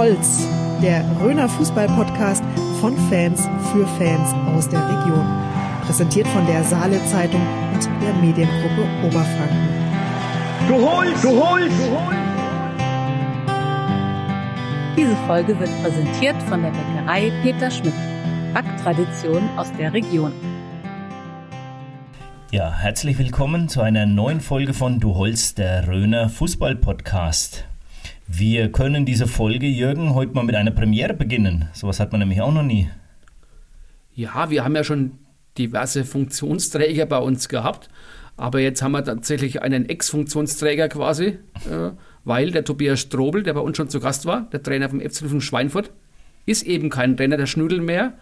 Holz, der Röner Fußball-Podcast von Fans für Fans aus der Region. Präsentiert von der Saale Zeitung und der Mediengruppe Oberfranken. Du holst, du holst, du holst. Diese Folge wird präsentiert von der Bäckerei Peter Schmidt. Backtradition aus der Region. Ja, herzlich willkommen zu einer neuen Folge von Du Holst, der Röner Fußball-Podcast. Wir können diese Folge, Jürgen, heute mal mit einer Premiere beginnen. Sowas hat man nämlich auch noch nie. Ja, wir haben ja schon diverse Funktionsträger bei uns gehabt, aber jetzt haben wir tatsächlich einen Ex-Funktionsträger quasi, äh, weil der Tobias Strobel, der bei uns schon zu Gast war, der Trainer vom FC von Schweinfurt, ist eben kein Trainer der Schnüdel mehr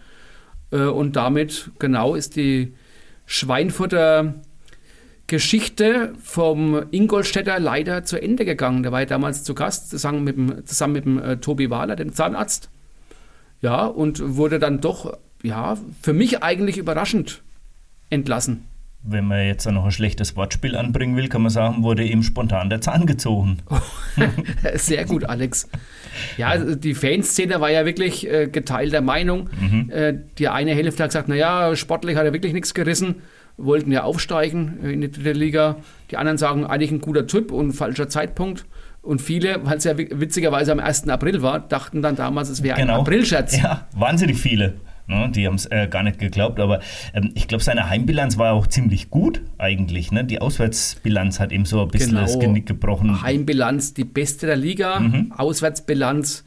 äh, und damit genau ist die Schweinfurter Geschichte vom Ingolstädter leider zu Ende gegangen. Der war ja damals zu Gast, zusammen mit dem, zusammen mit dem äh, Tobi Wahler, dem Zahnarzt. Ja, und wurde dann doch, ja, für mich eigentlich überraschend entlassen. Wenn man jetzt noch ein schlechtes Wortspiel anbringen will, kann man sagen, wurde ihm spontan der Zahn gezogen. Sehr gut, Alex. Ja, die Fanszene war ja wirklich äh, geteilter Meinung. Mhm. Äh, die eine Hälfte hat gesagt, naja, sportlich hat er wirklich nichts gerissen, wollten ja aufsteigen äh, in die dritte Liga. Die anderen sagen, eigentlich ein guter Typ und falscher Zeitpunkt. Und viele, weil es ja witzigerweise am 1. April war, dachten dann damals, es wäre genau. ein Aprilscherz. Ja, wahnsinnig viele. Ne? Die haben es äh, gar nicht geglaubt, aber ähm, ich glaube, seine Heimbilanz war auch ziemlich gut eigentlich. Ne? Die Auswärtsbilanz hat ihm so ein bisschen genau. das Genick gebrochen. Heimbilanz die beste der Liga, mhm. Auswärtsbilanz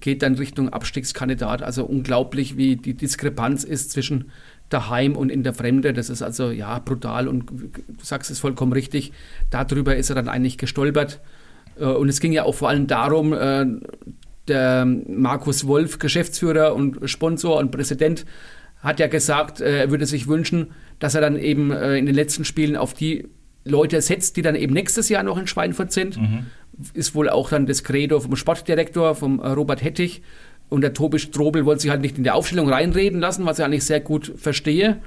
geht dann Richtung Abstiegskandidat. Also unglaublich, wie die Diskrepanz ist zwischen daheim und in der Fremde. Das ist also ja brutal und du sagst es vollkommen richtig. Darüber ist er dann eigentlich gestolpert. Äh, und es ging ja auch vor allem darum, äh, der Markus Wolf, Geschäftsführer und Sponsor und Präsident, hat ja gesagt, äh, er würde sich wünschen, dass er dann eben in den letzten Spielen auf die Leute setzt, die dann eben nächstes Jahr noch in Schweinfurt sind. Mhm. Ist wohl auch dann das Credo vom Sportdirektor, vom Robert Hettich. Und der Tobi Strobel wollte sich halt nicht in die Aufstellung reinreden lassen, was ich eigentlich sehr gut verstehe.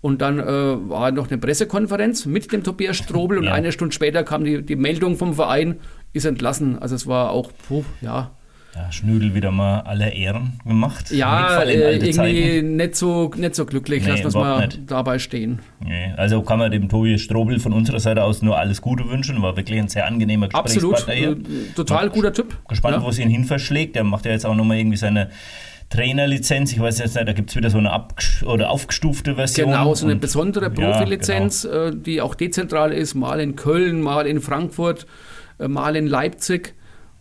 Und dann äh, war noch eine Pressekonferenz mit dem Tobias Strobel und ja. eine Stunde später kam die, die Meldung vom Verein, ist entlassen. Also es war auch, puh, ja, ja, Schnödel wieder mal alle Ehren gemacht. Ja, äh, irgendwie nicht so, nicht so glücklich, nee, wir es mal nicht. dabei stehen. Nee, also kann man dem Tobi Strobel von unserer Seite aus nur alles Gute wünschen. War wirklich ein sehr angenehmer Gesprächspartner hier. Absolut, äh, total War guter Typ. Gespannt, ja. wo es ihn hin verschlägt. Der macht ja jetzt auch nochmal irgendwie seine Trainerlizenz. Ich weiß jetzt nicht, da gibt es wieder so eine oder aufgestufte Version. Genau, so eine und, besondere Profilizenz, ja, genau. Äh, die auch dezentral ist. Mal in Köln, mal in Frankfurt, äh, mal in Leipzig.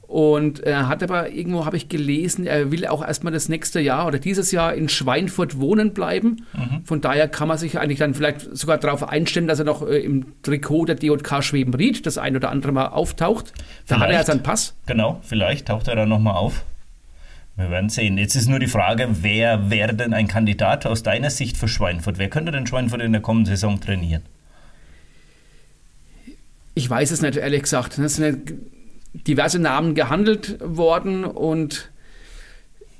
Und er hat aber irgendwo, habe ich gelesen, er will auch erstmal das nächste Jahr oder dieses Jahr in Schweinfurt wohnen bleiben. Mhm. Von daher kann man sich eigentlich dann vielleicht sogar darauf einstellen, dass er noch äh, im Trikot der DJK Schwebenried das ein oder andere Mal auftaucht. Da vielleicht, hat er ja seinen Pass. Genau, vielleicht taucht er dann nochmal auf. Wir werden sehen. Jetzt ist nur die Frage, wer wäre denn ein Kandidat aus deiner Sicht für Schweinfurt? Wer könnte denn Schweinfurt in der kommenden Saison trainieren? Ich weiß es nicht, ehrlich gesagt. Das ist eine diverse Namen gehandelt worden und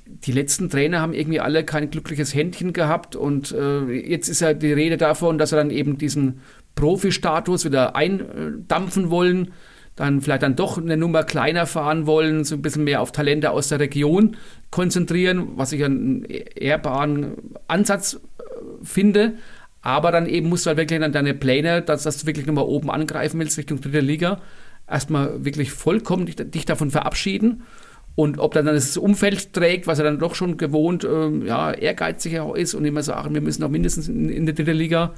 die letzten Trainer haben irgendwie alle kein glückliches Händchen gehabt und äh, jetzt ist ja die Rede davon, dass sie dann eben diesen Profi-Status wieder eindampfen wollen, dann vielleicht dann doch eine Nummer kleiner fahren wollen, so ein bisschen mehr auf Talente aus der Region konzentrieren, was ich einen ehrbaren Ansatz äh, finde. Aber dann eben musst du halt wirklich dann deine Pläne, dass, dass du wirklich nochmal oben angreifen willst Richtung dritte Liga, erstmal wirklich vollkommen dich, dich, davon verabschieden. Und ob dann das Umfeld trägt, was er dann doch schon gewohnt, ähm, ja, ehrgeiziger ist und immer sagen, wir müssen auch mindestens in, in der dritten Liga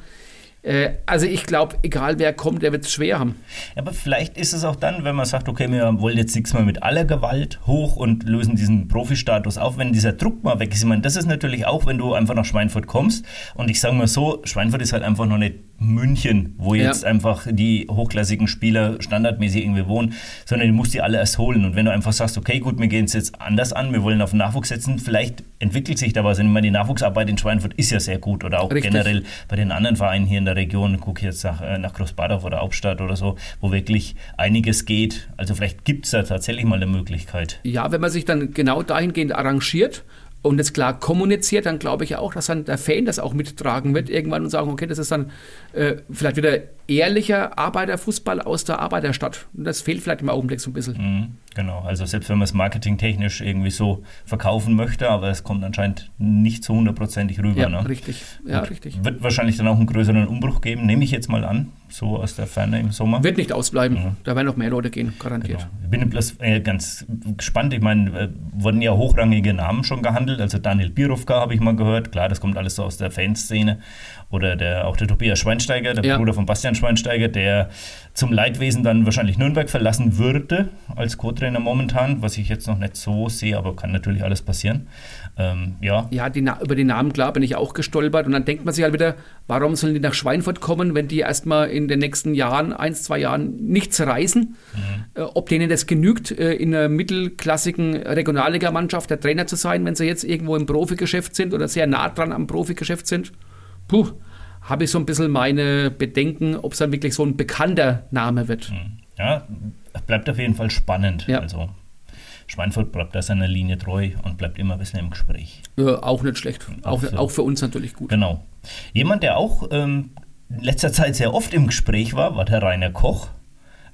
äh, also ich glaube, egal wer kommt, der wird es schwer haben. Aber vielleicht ist es auch dann, wenn man sagt, okay, wir wollen jetzt nichts mehr mit aller Gewalt hoch und lösen diesen Profi-Status auf, wenn dieser Druck mal weg ist. Ich meine, das ist natürlich auch, wenn du einfach nach Schweinfurt kommst und ich sage mal so, Schweinfurt ist halt einfach noch nicht München, wo jetzt ja. einfach die hochklassigen Spieler standardmäßig irgendwie wohnen, sondern du musst die alle erst holen. Und wenn du einfach sagst, okay, gut, wir gehen es jetzt anders an, wir wollen auf den Nachwuchs setzen, vielleicht entwickelt sich da was. Und ich meine, die Nachwuchsarbeit in Schweinfurt ist ja sehr gut oder auch Richtig. generell bei den anderen Vereinen hier in der Region, guck jetzt nach, äh, nach Großbadorf oder Hauptstadt oder so, wo wirklich einiges geht. Also vielleicht gibt es da tatsächlich mal eine Möglichkeit. Ja, wenn man sich dann genau dahingehend arrangiert, und es klar kommuniziert, dann glaube ich auch, dass dann der Fan das auch mittragen wird irgendwann und sagen, okay, das ist dann äh, vielleicht wieder ehrlicher Arbeiterfußball aus der Arbeiterstadt. Und das fehlt vielleicht im Augenblick so ein bisschen. Mhm. Genau, also selbst wenn man es marketingtechnisch irgendwie so verkaufen möchte, aber es kommt anscheinend nicht so hundertprozentig rüber. Ja, ne? richtig. Ja, Gut. richtig. Wird wahrscheinlich dann auch einen größeren Umbruch geben, nehme ich jetzt mal an, so aus der Ferne im Sommer. Wird nicht ausbleiben. Ja. Da werden noch mehr Leute gehen, garantiert. Genau. Ich bin bloß äh, ganz gespannt. Ich meine, äh, wurden ja hochrangige Namen schon gehandelt. Also Daniel Birovka habe ich mal gehört. Klar, das kommt alles so aus der Fanszene. Oder der, auch der Tobias Schweinsteiger, der Ja. Bruder von Bastian Schweinsteiger, der zum Leidwesen dann wahrscheinlich Nürnberg verlassen würde als Co-Trainer momentan, was ich jetzt noch nicht so sehe, aber kann natürlich alles passieren. Ähm, ja, Ja, die, über die Namen, klar, bin ich auch gestolpert. Und dann denkt man sich halt wieder, warum sollen die nach Schweinfurt kommen, wenn die erstmal in den nächsten Jahren, eins, zwei Jahren, nichts reißen? Äh, ob denen das genügt, äh, in einer mittelklassigen Regionalligamannschaft der Trainer zu sein, wenn sie jetzt irgendwo im Profigeschäft sind oder sehr nah dran am Profigeschäft sind? Puh, habe ich so ein bisschen meine Bedenken, ob es dann wirklich so ein bekannter Name wird. ja, bleibt auf jeden Fall spannend. Ja. Also Schweinfurt bleibt da seiner Linie treu und bleibt immer ein bisschen im Gespräch. Äh, auch nicht schlecht. Auch, so. auch für uns natürlich gut. Genau. Jemand, der auch ähm, in letzter Zeit sehr oft im Gespräch war, war der Rainer Koch.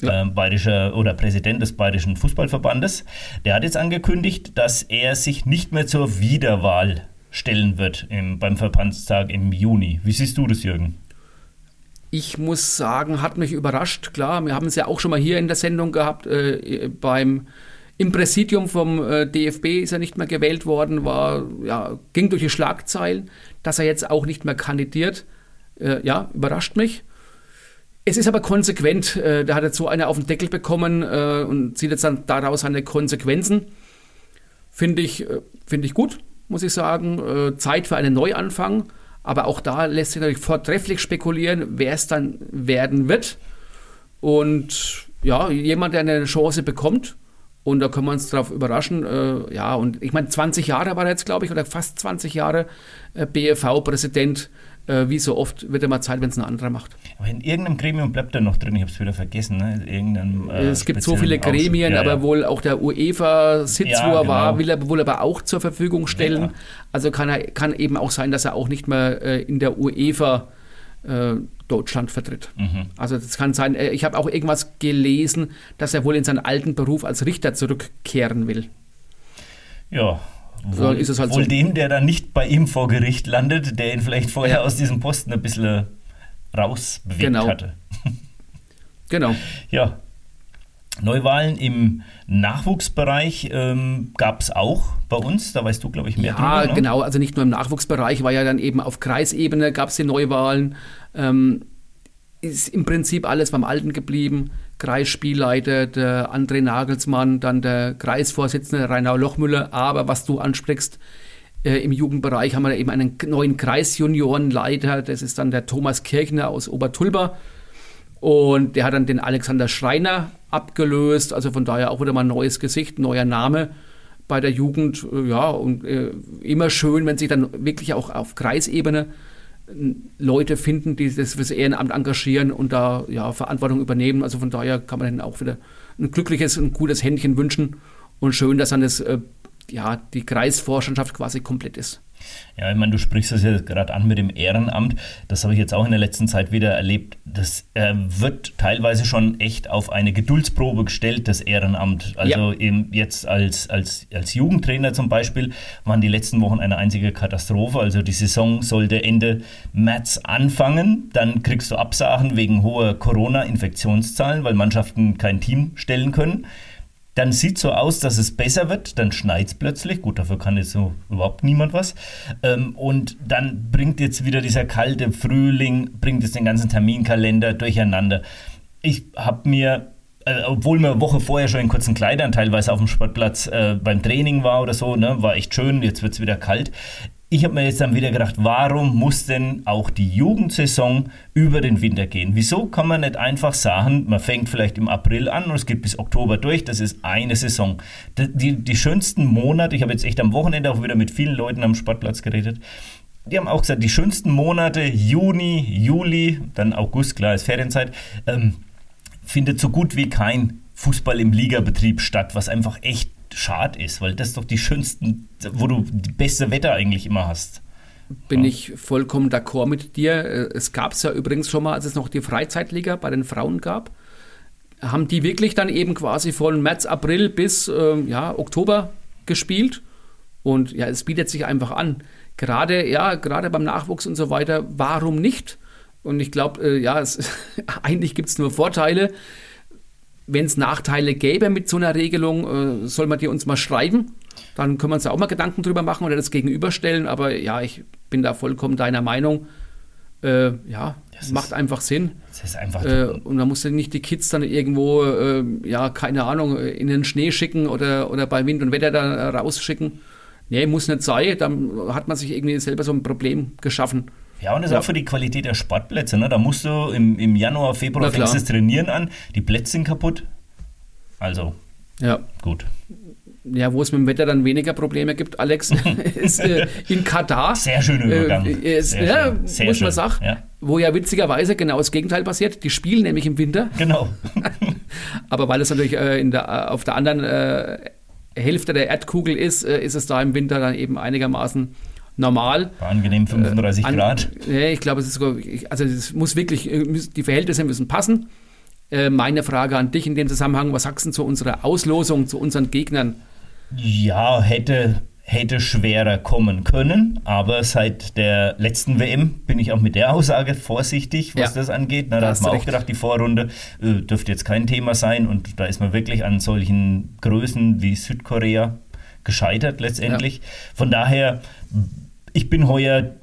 Ja. ähm, bayerischer oder Präsident des Bayerischen Fußballverbandes, der hat jetzt angekündigt, dass er sich nicht mehr zur Wiederwahl stellen wird im, beim Verbandstag im Juni. Wie siehst du das, Jürgen? Ich muss sagen, hat mich überrascht. Klar, wir haben es ja auch schon mal hier in der Sendung gehabt. Äh, beim im Präsidium vom äh, DFB ist er nicht mehr gewählt worden, war ja ging durch die Schlagzeilen, dass er jetzt auch nicht mehr kandidiert. Äh, ja, überrascht mich. Es ist aber konsequent. Äh, da hat jetzt so einer auf den Deckel bekommen äh, und zieht jetzt dann daraus seine Konsequenzen. Finde ich, äh, finde ich gut, muss ich sagen. Äh, Zeit für einen Neuanfang. Aber auch da lässt sich natürlich vortrefflich spekulieren, wer es dann werden wird. Und ja, jemand, der eine Chance bekommt. Und da können wir uns darauf überraschen. Äh, ja, und ich meine, 20 Jahre war er jetzt, glaube ich, oder fast 20 Jahre äh, BFV-Präsident. Äh, wie so oft wird er mal Zeit, wenn es ein anderer macht. Aber in irgendeinem Gremium bleibt er noch drin, ich habe es wieder vergessen. Ne? Irgendeinem, äh, es gibt so viele Gremien. Ja, aber ja. wohl auch der UEFA-Sitz, Ja, wo er genau. war, will er wohl aber auch zur Verfügung stellen. Also kann, er, kann eben auch sein, dass er auch nicht mehr äh, in der UEFA äh, Deutschland vertritt. Mhm. Also das kann sein, äh, ich habe auch irgendwas gelesen, dass er wohl in seinen alten Beruf als Richter zurückkehren will. Ja. Wohl, ist es halt wohl so. dem, der dann nicht bei ihm vor Gericht landet, der ihn vielleicht vorher aus diesem Posten ein bisschen rausbewegt Genau. hatte. Genau. Ja. Neuwahlen im Nachwuchsbereich ähm, gab es auch bei uns. Da weißt du, glaube ich, mehr Ja, drüber. ne? genau. Also nicht nur im Nachwuchsbereich, war ja dann eben auf Kreisebene gab es die Neuwahlen. Ähm, ist im Prinzip alles beim Alten geblieben. Kreisspielleiter, der André Nagelsmann, dann der Kreisvorsitzende Rainer Lochmüller. Aber was du ansprichst, äh, im Jugendbereich haben wir eben einen neuen Kreisjuniorenleiter. Das ist dann der Thomas Kirchner aus Obertulba. Und der hat dann den Alexander Schreiner abgelöst. Also von daher auch wieder mal ein neues Gesicht, neuer Name bei der Jugend. Äh, Ja, und äh, immer schön, wenn sich dann wirklich auch auf Kreisebene äh, Leute finden, die das fürs Ehrenamt engagieren und da ja, Verantwortung übernehmen. Also von daher kann man denen auch wieder ein glückliches und gutes Händchen wünschen. Und schön, dass dann das, äh, ja, die Kreisvorstandschaft quasi komplett ist. Ja, ich meine, du sprichst das ja gerade an mit dem Ehrenamt. Das habe ich jetzt auch in der letzten Zeit wieder erlebt. Das äh, wird teilweise schon echt auf eine Geduldsprobe gestellt, das Ehrenamt. Also eben jetzt als, als, als Jugendtrainer zum Beispiel waren die letzten Wochen eine einzige Katastrophe. Also die Saison sollte Ende März anfangen. Dann kriegst du Absagen wegen hoher Corona-Infektionszahlen, weil Mannschaften kein Team stellen können. Dann sieht so aus, dass es besser wird, dann schneit es plötzlich. Gut, dafür kann jetzt so überhaupt niemand was. Ähm, und dann bringt jetzt wieder dieser kalte Frühling, bringt jetzt den ganzen Terminkalender durcheinander. Ich habe mir, äh, obwohl mir eine Woche vorher schon in kurzen Kleidern teilweise auf dem Sportplatz äh, beim Training war oder so, ne, war echt schön, jetzt wird es wieder kalt. Ich habe mir jetzt dann wieder gedacht, warum muss denn auch die Jugendsaison über den Winter gehen? Wieso kann man nicht einfach sagen, man fängt vielleicht im April an und es geht bis Oktober durch, das ist eine Saison. Die, die, schönsten Monate, ich habe jetzt echt am Wochenende auch wieder mit vielen Leuten am Sportplatz geredet, die haben auch gesagt, die schönsten Monate, Juni, Juli, dann August, klar ist Ferienzeit, ähm, findet so gut wie kein Fußball im Ligabetrieb statt, was einfach echt schade ist, weil das doch die schönsten, wo du die beste Wetter eigentlich immer hast. Bin ich vollkommen d'accord mit dir. Äh, Es gab es ja übrigens schon mal, als es noch die Freizeitliga bei den Frauen gab. haben die wirklich dann eben quasi von März, April bis ähm, ja, Oktober gespielt. Und ja, es bietet sich einfach an. Gerade, ja, gerade beim Nachwuchs und so weiter, warum nicht? Und ich glaube, äh, ja, es, eigentlich gibt es nur Vorteile. Wenn es Nachteile gäbe mit so einer Regelung, äh, soll man die uns mal schreiben. Dann können wir uns da auch mal Gedanken drüber machen oder das gegenüberstellen. Aber ja, ich bin da vollkommen deiner Meinung. Äh, ja, das macht ist, einfach Sinn. Das ist einfach äh, und man muss ja nicht die Kids dann irgendwo, äh, ja, keine Ahnung, in den Schnee schicken oder, oder bei Wind und Wetter da rausschicken. Nee, muss nicht sein. Dann hat man sich irgendwie selber so ein Problem geschaffen. Ja, und das ja. ist auch für die Qualität der Sportplätze. Ne? Da musst du im, im Januar, Februar fängst das Trainieren an. Die Plätze sind kaputt. Also, ja. gut. Ja, wo es mit dem Wetter dann weniger Probleme gibt, Alex, ist äh, in Katar. Sehr schöner Übergang. Äh, ist, ja, Sehr muss man sagen. Ja. Wo ja witzigerweise genau das Gegenteil passiert. Die spielen nämlich im Winter. Genau. Aber weil es natürlich äh, in der, auf der anderen äh, Hälfte der Erdkugel ist, äh, ist es da im Winter dann eben einigermaßen normal. Bei angenehm 35 äh, an, Grad. Ja, ich glaube, es ist sogar, also es muss wirklich, äh, die Verhältnisse müssen passen. Äh, meine Frage an dich in dem Zusammenhang, was sagst du zu unserer Auslosung, zu unseren Gegnern? Ja, hätte hätte schwerer kommen können, aber seit der letzten WM bin ich auch mit der Aussage vorsichtig, was ja. das angeht. Na, da hat man auch gedacht, die Vorrunde äh, dürfte jetzt kein Thema sein und da ist man wirklich an solchen Größen wie Südkorea gescheitert letztendlich. Ja. Von daher, ich bin heuer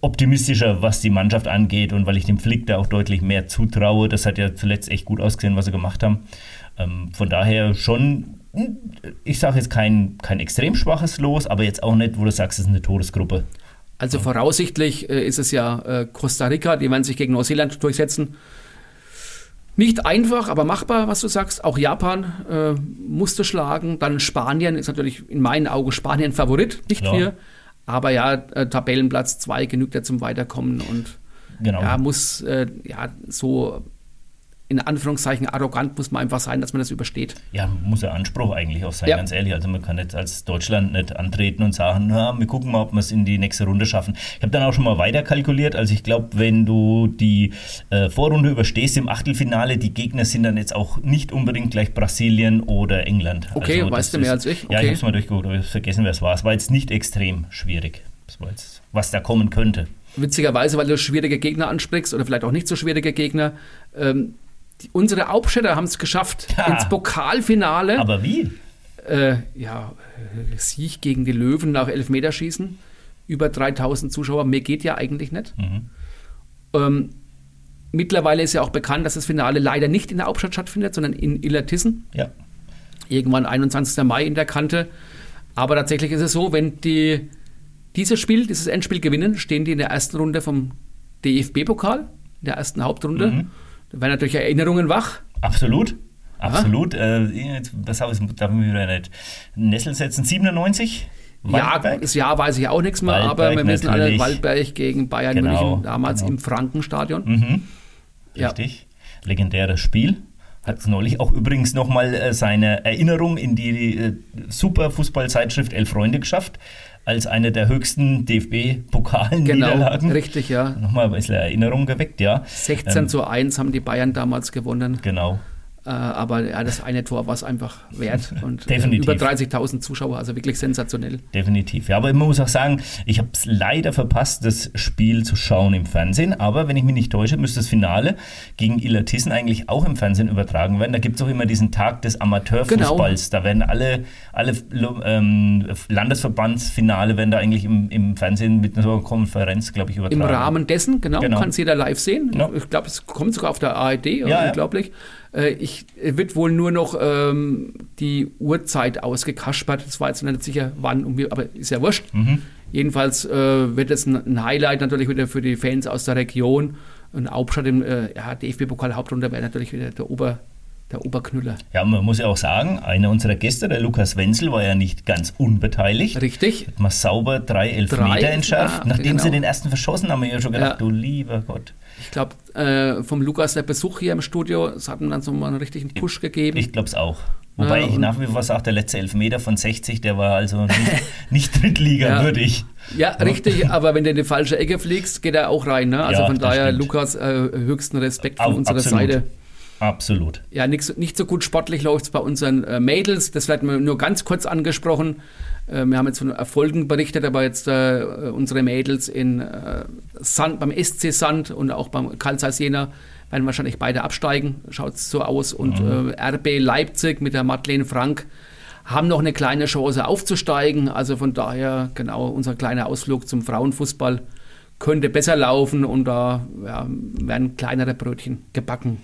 optimistischer, was die Mannschaft angeht und weil ich dem Flick da auch deutlich mehr zutraue. Das hat ja zuletzt echt gut ausgesehen, was sie gemacht haben. Ähm, von daher schon ich sage jetzt kein, kein extrem schwaches Los, aber jetzt auch nicht, wo du sagst, es ist eine Todesgruppe. Also voraussichtlich äh, ist es ja äh, Costa Rica, die werden sich gegen Neuseeland durchsetzen. Nicht einfach, aber machbar, was du sagst. Auch Japan äh, musste schlagen. Dann Spanien ist natürlich in meinen Augen Spanien Favorit, nicht ja. wir. Aber ja, äh, Tabellenplatz 2 genügt ja zum Weiterkommen und genau. ja, muss äh, ja so in Anführungszeichen arrogant muss man einfach sein, dass man das übersteht. Ja, muss ja Anspruch eigentlich auch sein, ja. ganz ehrlich. Also man kann jetzt als Deutschland nicht antreten und sagen, na, wir gucken mal, ob wir es in die nächste Runde schaffen. Ich habe dann auch schon mal weiter kalkuliert. Also ich glaube, wenn du die äh, Vorrunde überstehst im Achtelfinale, die Gegner sind dann jetzt auch nicht unbedingt gleich Brasilien oder England. Okay, also, weißt du mehr als ich? Okay. Ja, ich habe es mal durchgeguckt, aber ich habe vergessen, wer es war. Es war jetzt nicht extrem schwierig, jetzt, was da kommen könnte witzigerweise, weil du schwierige Gegner ansprichst oder vielleicht auch nicht so schwierige Gegner. Ähm, die, unsere Hauptstädter haben es geschafft ja. ins Pokalfinale. Aber wie? Äh, ja, Sieg gegen die Löwen nach Elfmeterschießen. Über 3000 Zuschauer. Mehr geht ja eigentlich nicht. Mhm. Ähm, mittlerweile ist ja auch bekannt, dass das Finale leider nicht in der Hauptstadt stattfindet, sondern in Illertissen. Ja. Irgendwann 21. Mai in der Kante. Aber tatsächlich ist es so, wenn die dieses Spiel, dieses Endspiel gewinnen, stehen die in der ersten Runde vom DFB-Pokal, in der ersten Hauptrunde. Mhm. Da werden natürlich Erinnerungen wach. Absolut. Absolut. Äh, was habe ich, darf ich mir wieder nicht Nessel setzen? 97? Waldberg? Ja, das Jahr weiß ich auch nichts mehr, Waldberg aber wir wissen alle Waldberg gegen Bayern genau, München, damals genau. im Frankenstadion. Mhm. Richtig. Ja. Legendäres Spiel. Hat neulich auch übrigens nochmal äh, seine Erinnerung in die äh, super Fußballzeitschrift Elf Freunde geschafft als eine der höchsten DFB-Pokal-Niederlagen. Genau, richtig, ja. Nochmal ein bisschen Erinnerung geweckt, ja. 16 ähm, zu 1 haben die Bayern damals gewonnen. Genau. Äh, aber ja, das eine Tor war es einfach wert. Und äh, Definitiv. über 30.000 Zuschauer, also wirklich sensationell. Definitiv. Ja, aber man muss auch sagen, ich habe es leider verpasst, das Spiel zu schauen im Fernsehen. Aber wenn ich mich nicht täusche, müsste das Finale gegen Illertissen eigentlich auch im Fernsehen übertragen werden. Da gibt es auch immer diesen Tag des Amateurfußballs. Genau. Da werden alle, alle ähm, Landesverbandsfinale werden da eigentlich im, im Fernsehen mit einer Konferenz, glaube ich, übertragen. Im Rahmen dessen, genau, genau. kann es jeder live sehen. Genau. Ich glaube, es kommt sogar auf der ARD, ja, unglaublich. Ja. Äh, ich wird wohl nur noch ähm, die Uhrzeit ausgekaspert. Das war jetzt nicht sicher, wann, und wie, aber ist ja wurscht. Mhm. Jedenfalls äh, wird es ein, ein, Highlight natürlich wieder für die Fans aus der Region. Ein Hauptstadt im äh, ja, DFB-Pokal-Hauptrunde wäre natürlich wieder der Ober der Oberknüller. Ja, man muss ja auch sagen, einer unserer Gäste, der Lukas Wenzel, war ja nicht ganz unbeteiligt. Richtig. Hat man sauber drei Elfmeter entschärft. Ja, Nachdem genau. sie den ersten verschossen haben, haben wir ja schon gedacht, ja. du lieber Gott. Ich glaube, äh, vom Lukas der Besuch hier im Studio, es hat ihm dann so mal einen richtigen Push gegeben. Ich glaube es auch. Wobei ja, ich nach wie vor sage, der letzte Elfmeter von 60, der war also nicht, nicht Drittliga-würdig. Ja, ja, richtig, aber wenn du in die falsche Ecke fliegst, geht er auch rein. Ne? Also von daher, stimmt. Lukas, äh, höchsten Respekt von unserer absolut. Seite. Absolut. Ja, nicht, nicht so gut sportlich läuft es bei unseren äh, Mädels. Das wird nur ganz kurz angesprochen. Äh, wir haben jetzt von Erfolgen berichtet, aber jetzt äh, unsere Mädels in äh, Sand, beim SC Sand und auch beim Karl Zeiss Jena werden wahrscheinlich beide absteigen. Schaut es so aus. Und mhm. Äh, RB Leipzig mit der Madeleine Frank haben noch eine kleine Chance aufzusteigen. Also von daher, genau, unser kleiner Ausflug zum Frauenfußball könnte besser laufen und da ja, werden kleinere Brötchen gebacken.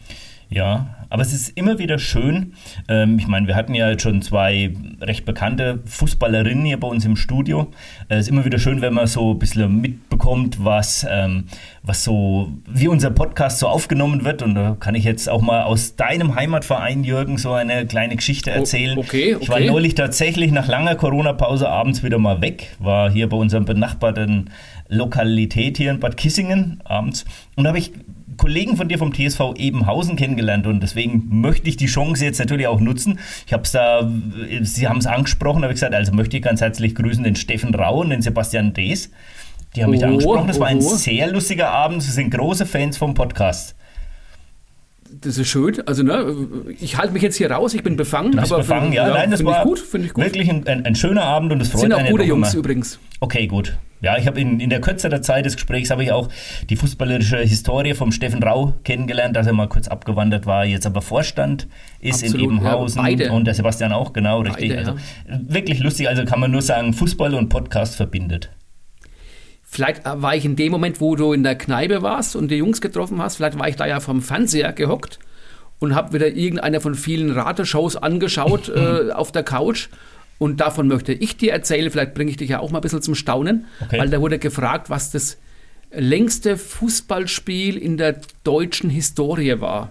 Ja, aber es ist immer wieder schön. Ähm, ich meine, wir hatten ja jetzt schon zwei recht bekannte Fußballerinnen hier bei uns im Studio. Äh, es ist immer wieder schön, wenn man so ein bisschen mitbekommt, was, ähm, was so, wie unser Podcast so aufgenommen wird. Und da kann ich jetzt auch mal aus deinem Heimatverein, Jürgen, so eine kleine Geschichte erzählen. Oh, okay, okay. Ich war neulich tatsächlich nach langer Corona-Pause abends wieder mal weg, war hier bei unserem benachbarten Lokalität hier in Bad Kissingen abends. Und da habe ich Kollegen von dir vom TSV Ebenhausen kennengelernt und deswegen möchte ich die Chance jetzt natürlich auch nutzen. Ich habe es da, Sie haben es angesprochen, habe ich gesagt, also möchte ich ganz herzlich grüßen den Steffen Rau und den Sebastian Dees. Die haben mich da oh, angesprochen. Das war ein oh. sehr lustiger Abend. Sie sind große Fans vom Podcast. Das ist schön. Also, ne, ich halte mich jetzt hier raus, ich bin befangen. aber befangen, ja. ja. Nein, das war gut, ich gut. wirklich ein, ein, schöner Abend und es freut mich. Sind auch gute Jungs übrigens. Okay, gut. Ja, ich habe in, in der Kürze der Zeit des Gesprächs habe ich auch die fußballerische Historie vom Steffen Rau kennengelernt, dass er mal kurz abgewandert war, jetzt aber Vorstand ist Absolut, in Ebenhausen ja, und der Sebastian auch, genau, richtig. Beide, also ja. wirklich lustig, also kann man nur sagen, Fußball und Podcast verbindet. Vielleicht war ich in dem Moment, wo du in der Kneipe warst und die Jungs getroffen hast, vielleicht war ich da ja vom Fernseher gehockt und habe wieder irgendeine von vielen Rateshows angeschaut äh, auf der Couch und davon möchte ich dir erzählen, vielleicht bringe ich dich ja auch mal ein bisschen zum Staunen, okay. weil da wurde gefragt, was das längste Fußballspiel in der deutschen Historie war.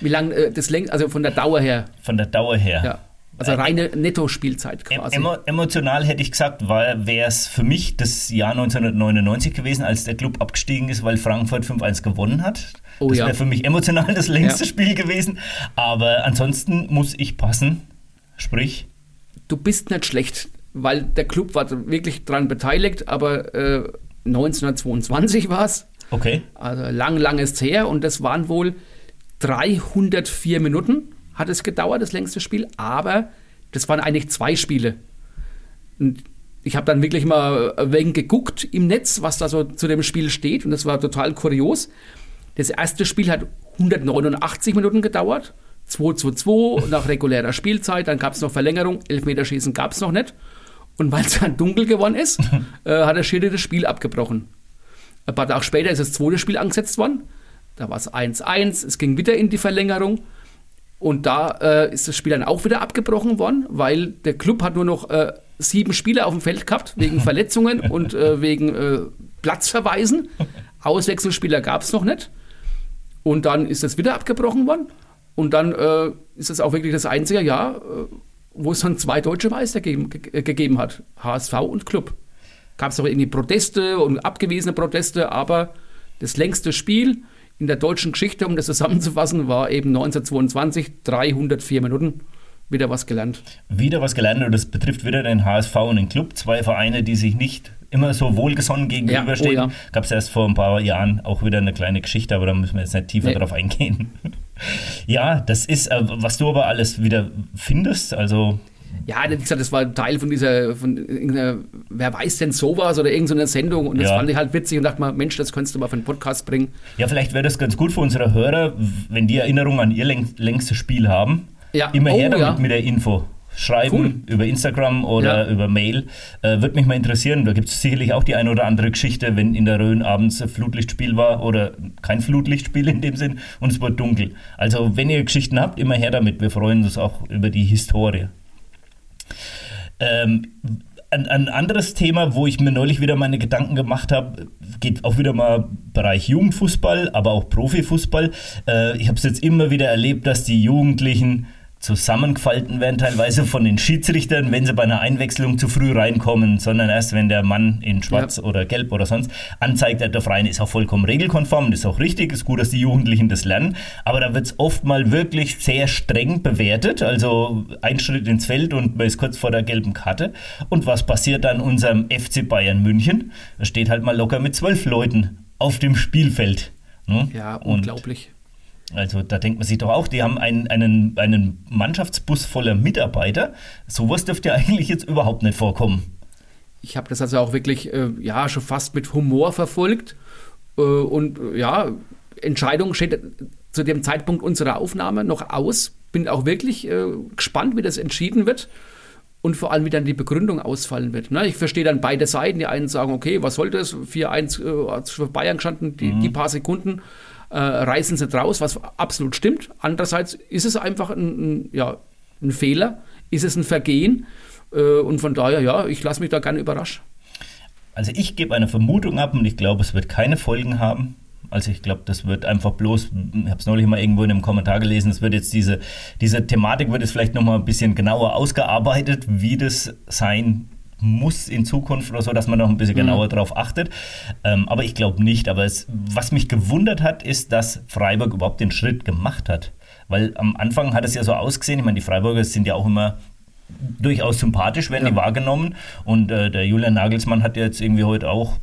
Wie lange äh, das längst, also von der Dauer her. Von der Dauer her. Ja. Also äh, reine Netto-Spielzeit quasi. Emo emotional hätte ich gesagt, wäre es für mich das Jahr 1999 gewesen, als der Club abgestiegen ist, weil Frankfurt 5-1 gewonnen hat. Oh, das wäre ja. für mich emotional das längste ja. Spiel gewesen. Aber ansonsten muss ich passen. Sprich, du bist nicht schlecht, weil der Club war wirklich daran beteiligt, aber äh, 1922 war es. Okay. Also lang, lang ist her und das waren wohl 304 Minuten hat es gedauert, das längste Spiel, aber das waren eigentlich zwei Spiele. Und ich habe dann wirklich mal wegen geguckt im Netz, was da so zu dem Spiel steht und das war total kurios. Das erste Spiel hat 189 Minuten gedauert 2-2-2 nach regulärer Spielzeit, dann gab es noch Verlängerung, Elfmeterschießen gab es noch nicht. Und weil es dann dunkel geworden ist, äh, hat der Schiri das Spiel abgebrochen. Ein paar Tage später ist das zweite Spiel angesetzt worden. Da war es 1-1, es ging wieder in die Verlängerung. Und da äh, ist das Spiel dann auch wieder abgebrochen worden, weil der Club hat nur noch äh, sieben Spieler auf dem Feld gehabt, wegen Verletzungen und äh, wegen äh, Platzverweisen. Auswechselspieler gab es noch nicht. Und dann ist das wieder abgebrochen worden. Und dann äh, ist es auch wirklich das einzige Jahr, äh, wo es dann zwei deutsche Meister ge ge gegeben hat, HSV und Club. Gab es auch irgendwie Proteste und abgewiesene Proteste, aber das längste Spiel in der deutschen Geschichte, um das zusammenzufassen, war eben 1922, 304 Minuten. Wieder was gelernt. Wieder was gelernt und das betrifft wieder den HSV und den Club. Zwei Vereine, die sich nicht immer so wohlgesonnen gegenüberstehen. Ja, oh ja. Gab es erst vor ein paar Jahren auch wieder eine kleine Geschichte, aber da müssen wir jetzt nicht tiefer nee. drauf eingehen. Ja, das ist, äh, was du aber alles wieder findest, also ja, wie gesagt, das war Teil von dieser, von wer weiß denn sowas oder irgendeiner Sendung und das ja. fand ich halt witzig und dachte mal, Mensch, das könntest du mal für einen Podcast bringen. Ja, vielleicht wäre das ganz gut für unsere Hörer, wenn die Erinnerung an ihr längstes Spiel haben. Ja. Immer oh, her damit ja. mit der Info schreiben cool. über Instagram oder ja. über Mail. Äh, Würde mich mal interessieren. Da gibt es sicherlich auch die eine oder andere Geschichte, wenn in der Rhön abends ein Flutlichtspiel war oder kein Flutlichtspiel in dem Sinn und es wird dunkel. Also wenn ihr Geschichten habt, immer her damit. Wir freuen uns auch über die Historie. Ähm, ein, ein, anderes Thema, wo ich mir neulich wieder meine Gedanken gemacht habe, geht auch wieder mal Bereich Jugendfußball, aber auch Profifußball. Äh, ich habe es jetzt immer wieder erlebt, dass die Jugendlichen zusammengefalten werden, teilweise von den Schiedsrichtern, wenn sie bei einer Einwechslung zu früh reinkommen, sondern erst, wenn der Mann in Schwarz ja. oder Gelb oder sonst anzeigt, der Verein ist auch vollkommen regelkonform, das ist auch richtig, ist gut, dass die Jugendlichen das lernen, aber da wird es oft mal wirklich sehr streng bewertet, also ein Schritt ins Feld und man ist kurz vor der gelben Karte. Und was passiert dann unserem FC Bayern München? Da steht halt mal locker mit zwölf Leuten auf dem Spielfeld. Ne? Ja, unglaublich. Also da denkt man sich doch auch, die haben einen, einen, einen Mannschaftsbus voller Mitarbeiter. Sowas dürfte ja eigentlich jetzt überhaupt nicht vorkommen. Ich habe das also auch wirklich, äh, ja, schon fast mit Humor verfolgt. Äh, und äh, ja, Entscheidung steht zu dem Zeitpunkt unserer Aufnahme noch aus. Bin auch wirklich äh, gespannt, wie das entschieden wird und vor allem, wie dann die Begründung ausfallen wird. Ne? Ich verstehe dann beide Seiten. Die einen sagen, okay, was soll das? 4-1 äh, für Bayern gestanden, die, mhm. die paar Sekunden äh, reißen sie draus, was absolut stimmt. Andererseits ist es einfach ein, ein ja, ein Fehler, ist es ein Vergehen. Äh, und von daher, ja, ich lasse mich da gerne überraschen. Also ich gebe eine Vermutung ab und ich glaube, es wird keine Folgen haben. Also ich glaube, das wird einfach bloß, ich habe es neulich mal irgendwo in einem Kommentar gelesen, es wird jetzt diese, diese Thematik wird jetzt vielleicht nochmal ein bisschen genauer ausgearbeitet, wie das sein muss in Zukunft oder so, dass man noch ein bisschen mhm. genauer darauf achtet. Ähm, aber ich glaube nicht. Aber es, was mich gewundert hat, ist, dass Freiburg überhaupt den Schritt gemacht hat. Weil am Anfang hat es ja so ausgesehen, ich meine, die Freiburger sind ja auch immer durchaus sympathisch, werden ja. die wahrgenommen. Und äh, der Julian Nagelsmann hat ja jetzt irgendwie heute auch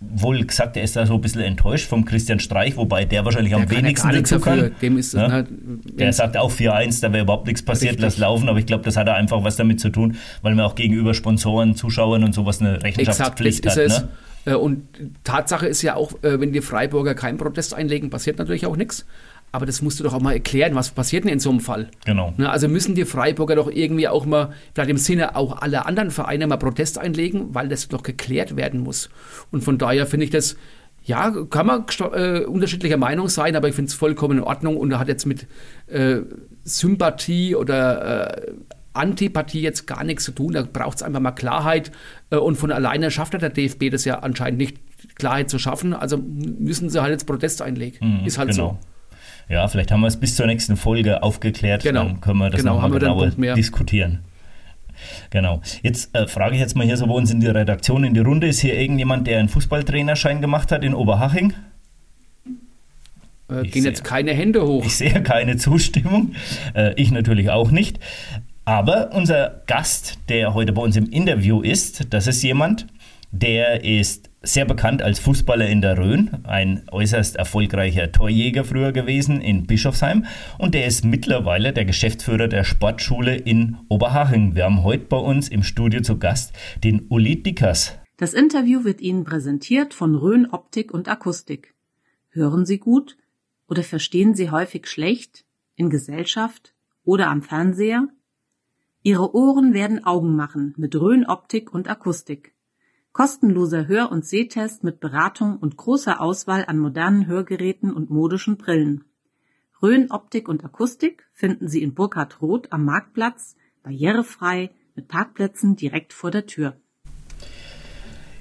wohl gesagt, er ist da so ein bisschen enttäuscht vom Christian Streich, wobei der wahrscheinlich der am wenigsten dazu kann. Dem ist ja? ne, der sagt auch 4-1, da wäre überhaupt nichts passiert, Richtig. lass laufen, aber ich glaube, das hat er einfach was damit zu tun, weil man auch gegenüber Sponsoren, Zuschauern und sowas eine Rechenschaftspflicht Exakt, hat. Ne? Äh, und Tatsache ist ja auch, äh, wenn die Freiburger keinen Protest einlegen, passiert natürlich auch nichts. Aber das musst du doch auch mal erklären, was passiert denn in so einem Fall? Genau. Ne, also müssen die Freiburger doch irgendwie auch mal, vielleicht im Sinne auch aller anderen Vereine mal Protest einlegen, weil das doch geklärt werden muss. Und von daher finde ich das, ja, kann man äh, unterschiedlicher Meinung sein, aber ich finde es vollkommen in Ordnung und hat jetzt mit äh, Sympathie oder äh, Antipathie jetzt gar nichts zu tun. Da braucht es einfach mal Klarheit. Äh, und von alleine schafft der DFB das ja anscheinend nicht, Klarheit zu schaffen. Also müssen sie halt jetzt Protest einlegen. Mhm, Ist halt genau. so. Ja, vielleicht haben wir es bis zur nächsten Folge aufgeklärt. Genau. Dann können wir das genau, nochmal genauer diskutieren. Genau. Jetzt äh, frage ich jetzt mal hier so bei uns in die Redaktion in die Runde. Ist hier irgendjemand, der einen Fußballtrainerschein gemacht hat in Oberhaching? Äh, gehen sehe, jetzt keine Hände hoch. Ich sehe keine Zustimmung. Äh, ich natürlich auch nicht. Aber unser Gast, der heute bei uns im Interview ist, das ist jemand, der ist sehr bekannt als Fußballer in der Rhön, ein äußerst erfolgreicher Torjäger früher gewesen in Bischofsheim und der ist mittlerweile der Geschäftsführer der Sportschule in Oberhaching. Wir haben heute bei uns im Studio zu Gast den Uli Dickers. Das Interview wird Ihnen präsentiert von Rhön Optik und Akustik. Hören Sie gut oder verstehen Sie häufig schlecht in Gesellschaft oder am Fernseher? Ihre Ohren werden Augen machen mit Rhön Optik und Akustik. Kostenloser Hör- und Sehtest mit Beratung und großer Auswahl an modernen Hörgeräten und modischen Brillen. Rhön Optik und Akustik finden Sie in Burkhard Roth am Marktplatz, barrierefrei, mit Parkplätzen direkt vor der Tür.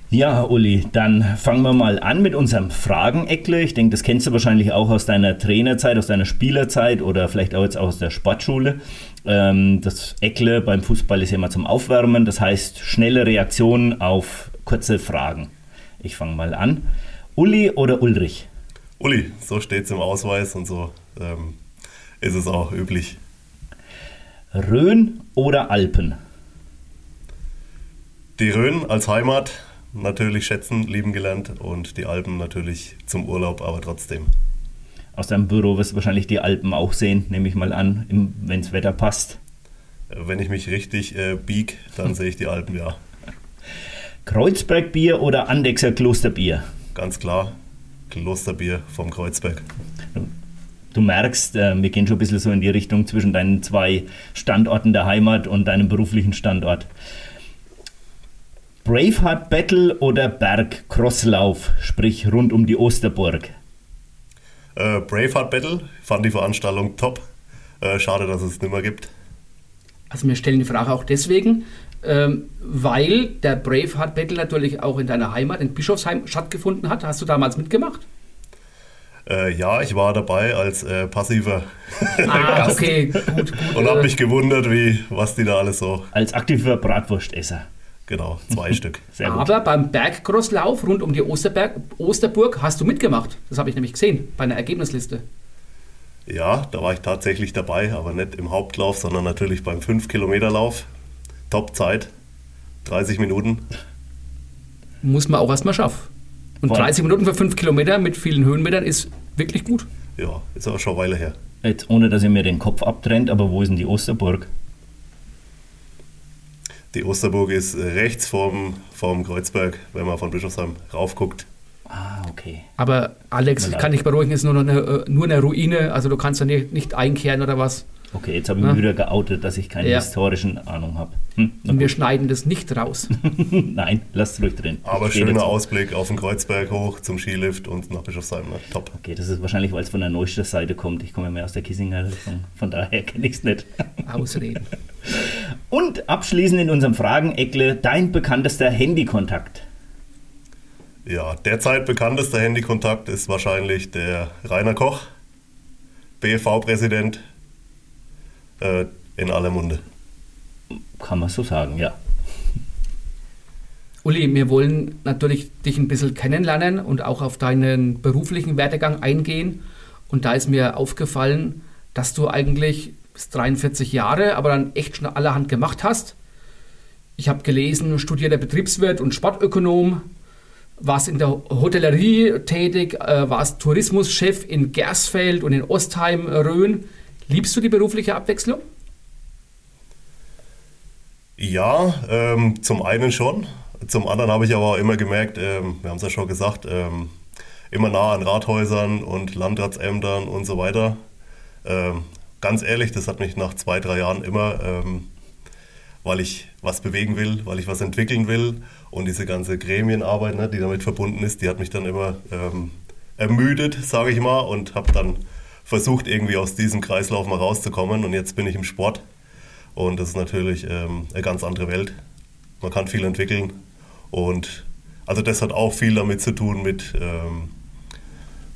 Ja, Uli, dann fangen wir mal an mit unserem Frageneckle. Ich denke, das kennst du wahrscheinlich auch aus deiner Trainerzeit, aus deiner Spielerzeit oder vielleicht auch jetzt aus der Sportschule. Ähm, das Eckle beim Fußball ist ja immer zum Aufwärmen, das heißt schnelle Reaktionen auf kurze Fragen. Ich fange mal an. Uli oder Ulrich? Uli, so steht es im Ausweis und so ähm, ist es auch üblich. Rhön oder Alpen? Die Rhön als Heimat natürlich schätzen, lieben gelernt und die Alpen natürlich zum Urlaub, aber trotzdem. Aus deinem Büro wirst du wahrscheinlich die Alpen auch sehen, nehme ich mal an, wenn das Wetter passt. Wenn ich mich richtig äh, bieg, dann sehe ich die Alpen, ja. Kreuzbergbier oder Andexer Klosterbier? Ganz klar, Klosterbier vom Kreuzberg. Du merkst, äh, wir gehen schon ein bisschen so in die Richtung zwischen deinen zwei Standorten der Heimat und deinem beruflichen Standort. Braveheart Battle oder Berg Crosslauf, sprich rund um die Osterburg? Äh, Braveheart Battle, fand die Veranstaltung top. Äh, schade, dass es nicht mehr gibt. Also wir stellen die Frage auch deswegen, ähm, weil der Braveheart Battle natürlich auch in deiner Heimat, in Bischofsheim, stattgefunden hat. Hast du damals mitgemacht? Äh, ja, ich war dabei als äh, passiver ah, Gast. okay, gut, gut. Und habe mich gewundert, wie, was die da alles so... Als aktiver Bratwurstesser. Genau, zwei Stück. Sehr gut. Aber beim Bergcrosslauf rund um die Osterberg, Osterburg hast du mitgemacht. Das habe ich nämlich gesehen bei einer Ergebnisliste. Ja, da war ich tatsächlich dabei, aber nicht im Hauptlauf, sondern natürlich beim 5-Kilometer-Lauf. Top-Zeit, 30 Minuten. Muss man auch erstmal schaffen. Und Voll. 30 Minuten für 5 Kilometer mit vielen Höhenmetern ist wirklich gut. ja, ist auch schon eine Weile her. Jetzt, ohne dass ihr mir den Kopf abtrennt, aber wo ist denn die Osterburg? Die Osterburg ist rechts vorm, vorm Kreuzberg, wenn man von Bischofsheim raufguckt. Ah, okay. Aber Alex, ich kann dich beruhigen, ist nur, noch eine, äh, nur eine Ruine, also du kannst da nicht, nicht einkehren oder was. Okay, jetzt habe ich mich wieder geoutet, dass ich keine Ja. historischen Ahnung habe. Hm, Und wir gut. schneiden das nicht raus. Nein, lasst ruhig drin. Aber schöner dazu. Ausblick auf den Kreuzberg hoch zum Skilift und nach Bischofsheim. Ne? Top. Okay, das ist wahrscheinlich, weil es von der Neustadt Seite kommt. Ich komme ja mehr aus der Kissinger Richtung. Von daher kenne ich es nicht. Ausreden. Und abschließend in unserem Frageneckle dein bekanntester Handykontakt. Ja, derzeit bekanntester Handykontakt ist wahrscheinlich der Rainer Koch, BFV-Präsident äh, in aller Munde. Kann man so sagen, ja. Uli, wir wollen natürlich dich ein bisschen kennenlernen und auch auf deinen beruflichen Werdegang eingehen. Und da ist mir aufgefallen, dass du eigentlich bis 43 Jahre, aber dann echt schon allerhand gemacht hast. Ich habe gelesen, studierter Betriebswirt und Sportökonom, warst in der Hotellerie tätig, äh, warst Tourismuschef in Gersfeld und in Ostheim, Rhön. Liebst du die berufliche Abwechslung? Ja, ähm, zum einen schon. Zum anderen habe ich aber auch immer gemerkt, ähm, wir haben es ja schon gesagt, ähm, immer nah an Rathäusern und Landratsämtern und so weiter. Ähm, ganz ehrlich, das hat mich nach zwei, drei Jahren immer, ähm, weil ich was bewegen will, weil ich was entwickeln will und diese ganze Gremienarbeit, ne, die damit verbunden ist, die hat mich dann immer ähm, ermüdet, sage ich mal, und habe dann versucht, irgendwie aus diesem Kreislauf mal rauszukommen. Und jetzt bin ich im Sport und das ist natürlich ähm, eine ganz andere Welt. Man kann viel entwickeln. Und also das hat auch viel damit zu tun mit, ähm,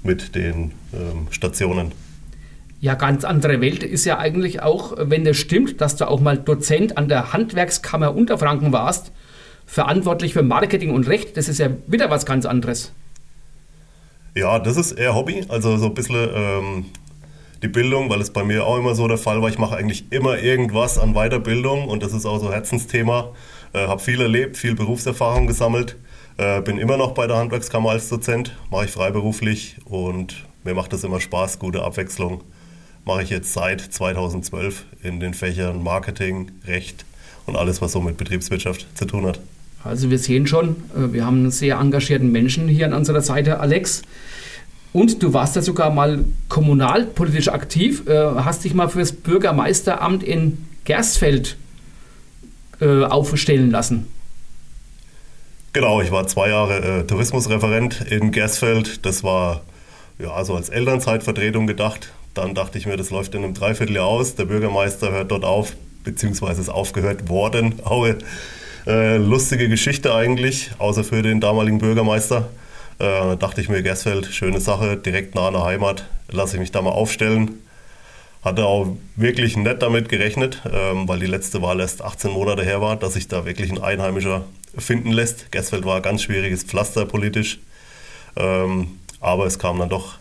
mit den ähm, Stationen. Ja, ganz andere Welt ist ja eigentlich auch, wenn das stimmt, dass du auch mal Dozent an der Handwerkskammer Unterfranken warst, verantwortlich für Marketing und Recht. Das ist ja wieder was ganz anderes. Ja, das ist eher Hobby, also so ein bisschen ähm, die Bildung, weil es bei mir auch immer so der Fall war. Ich mache eigentlich immer irgendwas an Weiterbildung und das ist auch so Herzensthema. Äh, habe viel erlebt, viel Berufserfahrung gesammelt, äh, bin immer noch bei der Handwerkskammer als Dozent, mache ich freiberuflich und mir macht das immer Spaß, gute Abwechslung. Mache ich jetzt seit 2012 in den Fächern Marketing, Recht und alles, was so mit Betriebswirtschaft zu tun hat. Also wir sehen schon, äh, wir haben einen sehr engagierten Menschen hier an unserer Seite, Alex. Und du warst ja sogar mal kommunalpolitisch aktiv, äh, hast dich mal fürs Bürgermeisteramt in Gersfeld äh, aufstellen lassen. Genau, ich war zwei Jahre Tourismusreferent in Gersfeld. Das war ja so als Elternzeitvertretung gedacht. Dann dachte ich mir, das läuft in einem Dreivierteljahr aus. Der Bürgermeister hört dort auf, beziehungsweise ist aufgehört worden. Eine äh, lustige Geschichte eigentlich, außer für den damaligen Bürgermeister. Äh, da dachte ich mir, Gersfeld, schöne Sache, direkt nah an der Heimat, lasse ich mich da mal aufstellen. Hatte auch wirklich nett damit gerechnet, ähm, weil die letzte Wahl erst 18 Monate her war, dass sich da wirklich ein Einheimischer finden lässt. Gersfeld war ein ganz schwieriges Pflaster politisch. Ähm, aber es kam dann doch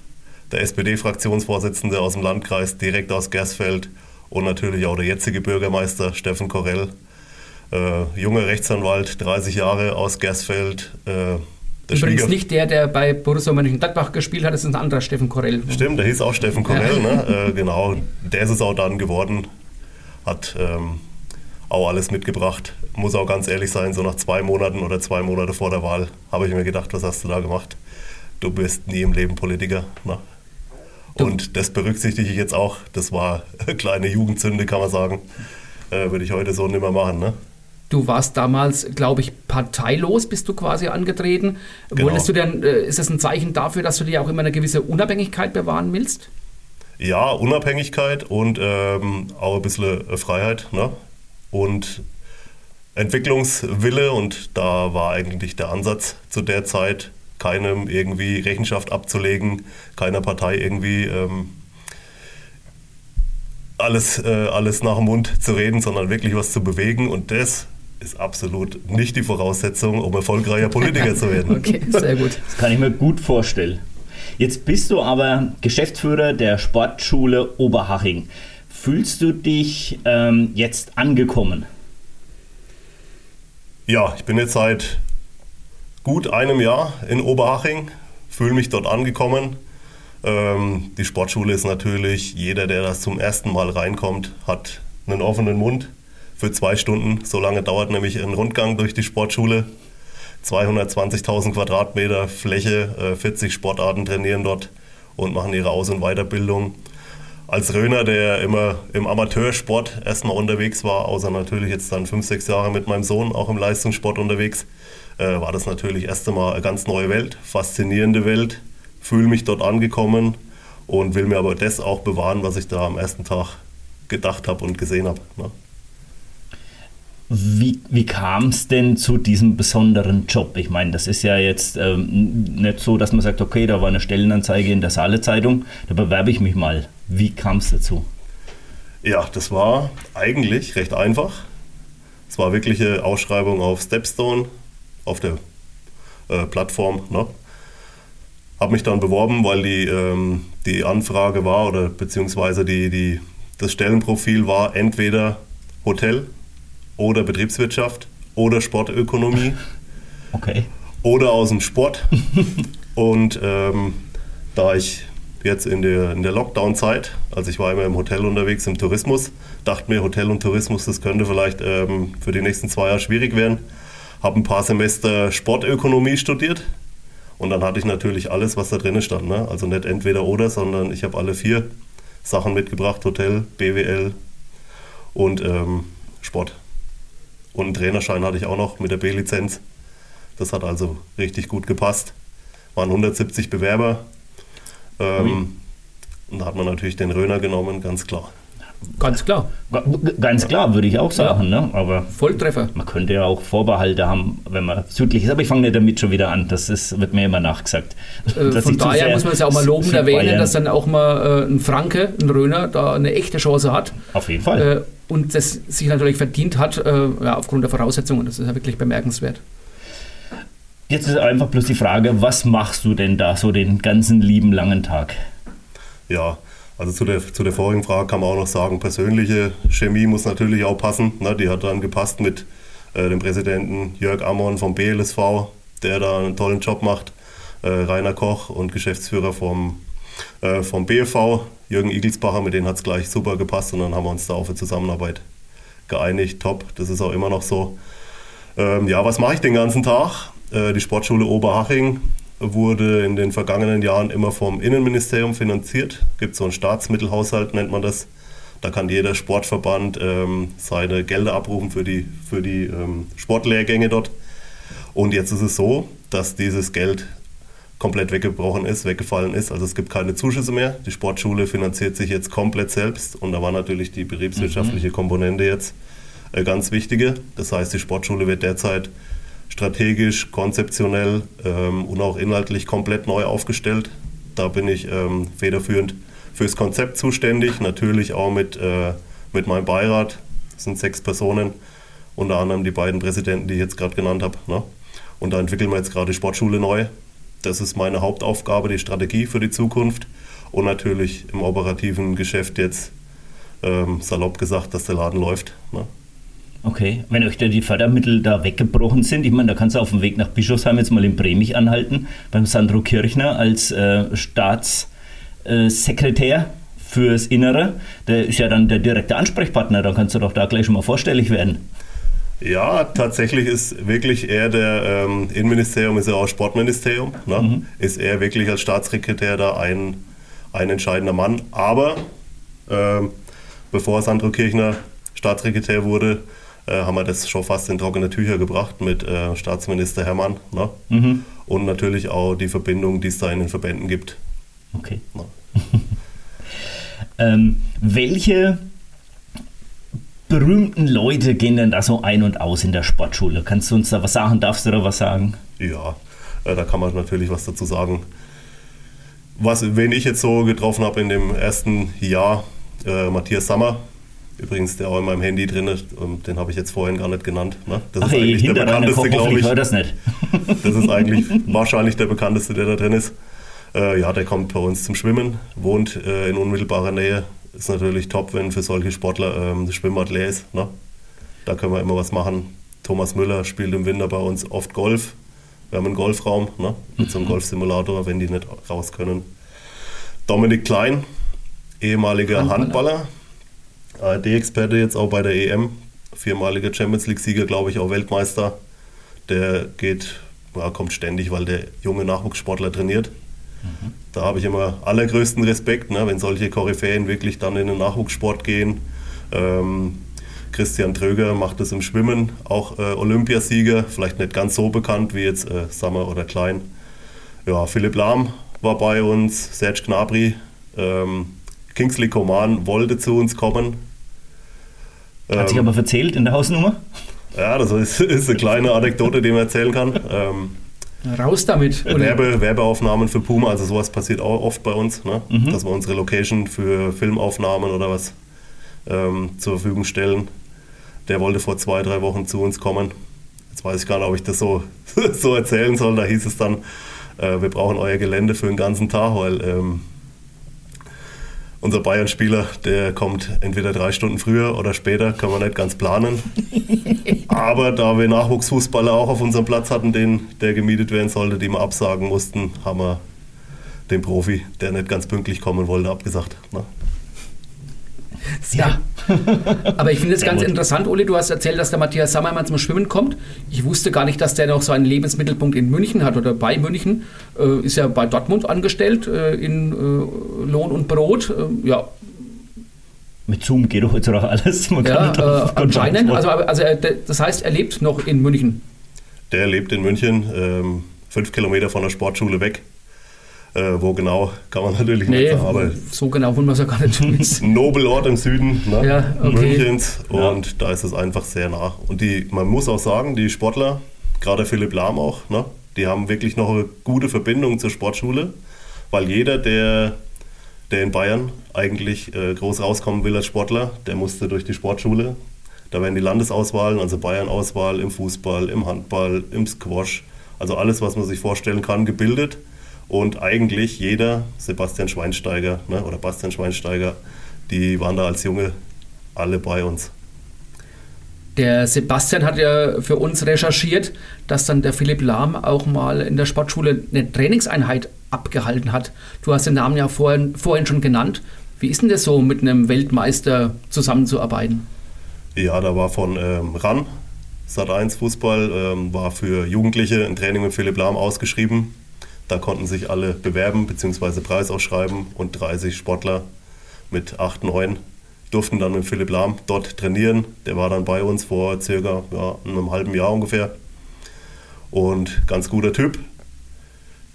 der SPD-Fraktionsvorsitzende aus dem Landkreis direkt aus Gersfeld und natürlich auch der jetzige Bürgermeister Steffen Korell. Äh, junger Rechtsanwalt, 30 Jahre aus Gersfeld. Äh, Übrigens Schwieger- nicht der, der bei Borussia Mönchengladbach gespielt hat, das ist ein anderer Steffen Korell. Stimmt, der hieß auch Steffen Korell, ne? Äh, genau. Der ist es auch dann geworden. Hat ähm, auch alles mitgebracht. Muss auch ganz ehrlich sein, so nach zwei Monaten oder zwei Monate vor der Wahl habe ich mir gedacht, was hast du da gemacht? Du bist nie im Leben Politiker. Ne? Und das berücksichtige ich jetzt auch. Das war eine kleine Jugendzünde, kann man sagen. Äh, Würde ich heute so nicht mehr machen. Ne? Du warst damals, glaube ich, parteilos, bist du quasi angetreten. Genau. Wolltest du denn, äh, ist das ein Zeichen dafür, dass du dir auch immer eine gewisse Unabhängigkeit bewahren willst? Ja, Unabhängigkeit und ähm, auch ein bisschen äh, Freiheit ne? und Entwicklungswille. Und da war eigentlich der Ansatz zu der Zeit, keinem irgendwie Rechenschaft abzulegen, keiner Partei irgendwie ähm, alles, äh, alles nach dem Mund zu reden, sondern wirklich was zu bewegen. Und das ist absolut nicht die Voraussetzung, um erfolgreicher Politiker zu werden. Okay, sehr gut. Das kann ich mir gut vorstellen. Jetzt bist du aber Geschäftsführer der Sportschule Oberhaching. Fühlst du dich ähm, jetzt angekommen? Ja, ich bin jetzt seit gut einem Jahr in Oberhaching, fühle mich dort angekommen. Ähm, die Sportschule ist natürlich, jeder, der das zum ersten Mal reinkommt, hat einen offenen Mund für zwei Stunden. So lange dauert nämlich ein Rundgang durch die Sportschule. 220.000 Quadratmeter Fläche, 40 äh, Sportarten trainieren dort und machen ihre Aus- und Weiterbildung. Als Röner, der immer im Amateursport erstmal unterwegs war, außer natürlich jetzt dann fünf, sechs Jahre mit meinem Sohn auch im Leistungssport unterwegs, äh, war das natürlich erst einmal eine ganz neue Welt, faszinierende Welt. Fühle mich dort angekommen und will mir aber das auch bewahren, was ich da am ersten Tag gedacht habe und gesehen habe. Ne? Wie, wie kam es denn zu diesem besonderen Job? Ich meine, das ist ja jetzt ähm, nicht so, dass man sagt, okay, da war eine Stellenanzeige in der Saale-Zeitung, da bewerbe ich mich mal. Wie kam es dazu? Ja, das war eigentlich recht einfach. Es war wirklich eine Ausschreibung auf Stepstone, auf der äh, Plattform. Ne? Habe mich dann beworben, weil die, ähm, die Anfrage war oder beziehungsweise die, die, das Stellenprofil war entweder Hotel oder Betriebswirtschaft oder Sportökonomie. Okay. Oder aus dem Sport. Und ähm, da ich jetzt in der, in der Lockdown-Zeit, also ich war immer im Hotel unterwegs, im Tourismus, dachte mir, Hotel und Tourismus, das könnte vielleicht ähm, für die nächsten zwei Jahre schwierig werden. Habe ein paar Semester Sportökonomie studiert und dann hatte ich natürlich alles, was da drin stand. Ne? Also nicht entweder oder, sondern ich habe alle vier Sachen mitgebracht: Hotel, BWL und ähm, Sport. Und einen Trainerschein hatte ich auch noch mit der B-Lizenz. Das hat also richtig gut gepasst. Waren 170 Bewerber. Ähm, und da hat man natürlich den Röner genommen, ganz klar. Ganz klar. Ganz klar, würde ich auch sagen. Ja. Ne? Aber Volltreffer. Man könnte ja auch Vorbehalte haben, wenn man südlich ist. Aber ich fange nicht damit schon wieder an. Das ist, wird mir immer nachgesagt. Äh, von daher muss man es ja auch mal lobend erwähnen, dass dann auch mal äh, ein Franke, ein Röner, da eine echte Chance hat. Auf jeden Fall. Äh, und das sich natürlich verdient hat, äh, ja, aufgrund der Voraussetzungen. Das ist ja wirklich bemerkenswert. Jetzt ist einfach bloß die Frage, was machst du denn da so den ganzen lieben langen Tag? Ja, also zu der, zu der vorigen Frage kann man auch noch sagen, persönliche Chemie muss natürlich auch passen. Ne? Die hat dann gepasst mit äh, dem Präsidenten Jörg Ammon vom BLSV, der da einen tollen Job macht. Äh, Rainer Koch und Geschäftsführer vom, äh, vom BFV, Jürgen Igelsbacher, mit denen hat es gleich super gepasst und dann haben wir uns da auf eine Zusammenarbeit geeinigt. Top, das ist auch immer noch so. Ähm, ja, was mache ich den ganzen Tag? Äh, die Sportschule Oberhaching wurde in den vergangenen Jahren immer vom Innenministerium finanziert. Es Gibt so einen Staatsmittelhaushalt, nennt man das. Da kann jeder Sportverband ähm, seine Gelder abrufen für die, für die ähm, Sportlehrgänge dort. Und jetzt ist es so, dass dieses Geld komplett weggebrochen ist, weggefallen ist. Also es gibt keine Zuschüsse mehr. Die Sportschule finanziert sich jetzt komplett selbst. Und da war natürlich die betriebswirtschaftliche mhm. Komponente jetzt äh, ganz wichtige. Das heißt, die Sportschule wird derzeit strategisch, konzeptionell ähm, und auch inhaltlich komplett neu aufgestellt. Da bin ich ähm, federführend fürs Konzept zuständig, natürlich auch mit, äh, mit meinem Beirat. Das sind sechs Personen, unter anderem die beiden Präsidenten, die ich jetzt gerade genannt habe. Ne? Und da entwickeln wir jetzt gerade die Sportschule neu. Das ist meine Hauptaufgabe, die Strategie für die Zukunft und natürlich im operativen Geschäft jetzt ähm, salopp gesagt, dass der Laden läuft. Ne? Okay, wenn euch da die Fördermittel da weggebrochen sind, ich meine, da kannst du auf dem Weg nach Bischofsheim jetzt mal in Bremich anhalten, beim Sandro Kirchner als äh, Staatssekretär äh, fürs Innere. Der ist ja dann der direkte Ansprechpartner, da kannst du doch da gleich schon mal vorstellig werden. Ja, tatsächlich ist wirklich er der ähm, Innenministerium, ist ja auch Sportministerium, ne? mhm. ist er wirklich als Staatssekretär da ein, ein entscheidender Mann. Aber ähm, bevor Sandro Kirchner Staatssekretär wurde, äh, haben wir das schon fast in trockene Tücher gebracht mit äh, Staatsminister Hermann. Ne? Mhm. Und natürlich auch die Verbindung, die es da in den Verbänden gibt. Okay. Ne? ähm, welche berühmten Leute gehen denn da so ein und aus in der Sportschule? Kannst du uns da was sagen? Darfst du da was sagen? Ja, äh, da kann man natürlich was dazu sagen. Was, wen ich jetzt so getroffen habe in dem ersten Jahr, äh, Matthias Sammer, Übrigens, der auch in meinem Handy drin ist, den habe ich jetzt vorhin gar nicht genannt. Ne? Das Ach, ist eigentlich der bekannteste, glaube ich. Das, nicht. das ist eigentlich wahrscheinlich der bekannteste, der da drin ist. Äh, ja, der kommt bei uns zum Schwimmen, wohnt äh, in unmittelbarer Nähe. Ist natürlich top, wenn für solche Sportler ähm, das Schwimmbad leer ist. Ne? Da können wir immer was machen. Thomas Müller spielt im Winter bei uns oft Golf. Wir haben einen Golfraum ne? mit so einem mhm. Golfsimulator, wenn die nicht raus können. Dominik Klein, ehemaliger Handballer, Handballer ARD-Experte jetzt auch bei der EM, viermaliger Champions League-Sieger, glaube ich, auch Weltmeister. Der geht, ja, kommt ständig, weil der junge Nachwuchssportler trainiert. Mhm. Da habe ich immer allergrößten Respekt, ne, wenn solche Koryphäen wirklich dann in den Nachwuchssport gehen. Ähm, Christian Tröger macht es im Schwimmen, auch äh, Olympiasieger, vielleicht nicht ganz so bekannt wie jetzt äh, Sammer oder Klein. Ja, Philipp Lahm war bei uns, Serge Gnabry, ähm, Kingsley Coman wollte zu uns kommen. Hat ähm, sich aber verzählt in der Hausnummer? Ja, das ist, ist eine kleine Anekdote, die man erzählen kann. Ähm, Raus damit. Werbe, Werbeaufnahmen für Puma, also sowas passiert auch oft bei uns, ne? mhm. dass wir unsere Location für Filmaufnahmen oder was ähm, zur Verfügung stellen. Der wollte vor zwei, drei Wochen zu uns kommen. Jetzt weiß ich gar nicht, ob ich das so, so erzählen soll. Da hieß es dann, äh, wir brauchen euer Gelände für den ganzen Tag, weil ähm, unser Bayern-Spieler, der kommt entweder drei Stunden früher oder später, kann man nicht ganz planen. Aber da wir Nachwuchsfußballer auch auf unserem Platz hatten, den, der gemietet werden sollte, die wir absagen mussten, haben wir den Profi, der nicht ganz pünktlich kommen wollte, abgesagt. Ne? Ja. Aber ich finde es ganz gut. interessant, Uli, du hast erzählt, dass der Matthias Sammermann zum Schwimmen kommt. Ich wusste gar nicht, dass der noch so einen Lebensmittelpunkt in München hat oder bei München. Äh, ist ja bei Dortmund angestellt äh, in äh, Lohn und Brot. Äh, ja. Mit Zoom geht doch jetzt auch alles. Man ja, äh, anscheinend. Also, also das heißt, er lebt noch in München. Der lebt in München, ähm, fünf Kilometer von der Sportschule weg. Äh, wo genau, kann man natürlich nee, nicht sagen. Aber so genau wollen wir es ja gar nicht wissen. Nobelort im Süden ne? ja, okay. Münchens und ja. da ist es einfach sehr nah. Und die, man muss auch sagen, die Sportler, gerade Philipp Lahm auch, ne? die haben wirklich noch eine gute Verbindung zur Sportschule, weil jeder, der, der in Bayern eigentlich äh, groß rauskommen will als Sportler, der musste durch die Sportschule. Da werden die Landesauswahlen, also Bayern-Auswahl im Fußball, im Handball, im Squash, also alles, was man sich vorstellen kann, gebildet. Und eigentlich jeder, Sebastian Schweinsteiger ne, oder Bastian Schweinsteiger, die waren da als Junge alle bei uns. Der Sebastian hat ja für uns recherchiert, dass dann der Philipp Lahm auch mal in der Sportschule eine Trainingseinheit abgehalten hat. Du hast den Namen ja vorhin, vorhin schon genannt. Wie ist denn das so, mit einem Weltmeister zusammenzuarbeiten? Ja, da war von ähm, RAN, Sat1 Fußball, ähm, war für Jugendliche ein Training mit Philipp Lahm ausgeschrieben. Da konnten sich alle bewerben bzw. Preis ausschreiben und 30 Sportler mit 8, 9 durften dann mit Philipp Lahm dort trainieren. Der war dann bei uns vor circa ja, einem halben Jahr ungefähr. Und ganz guter Typ.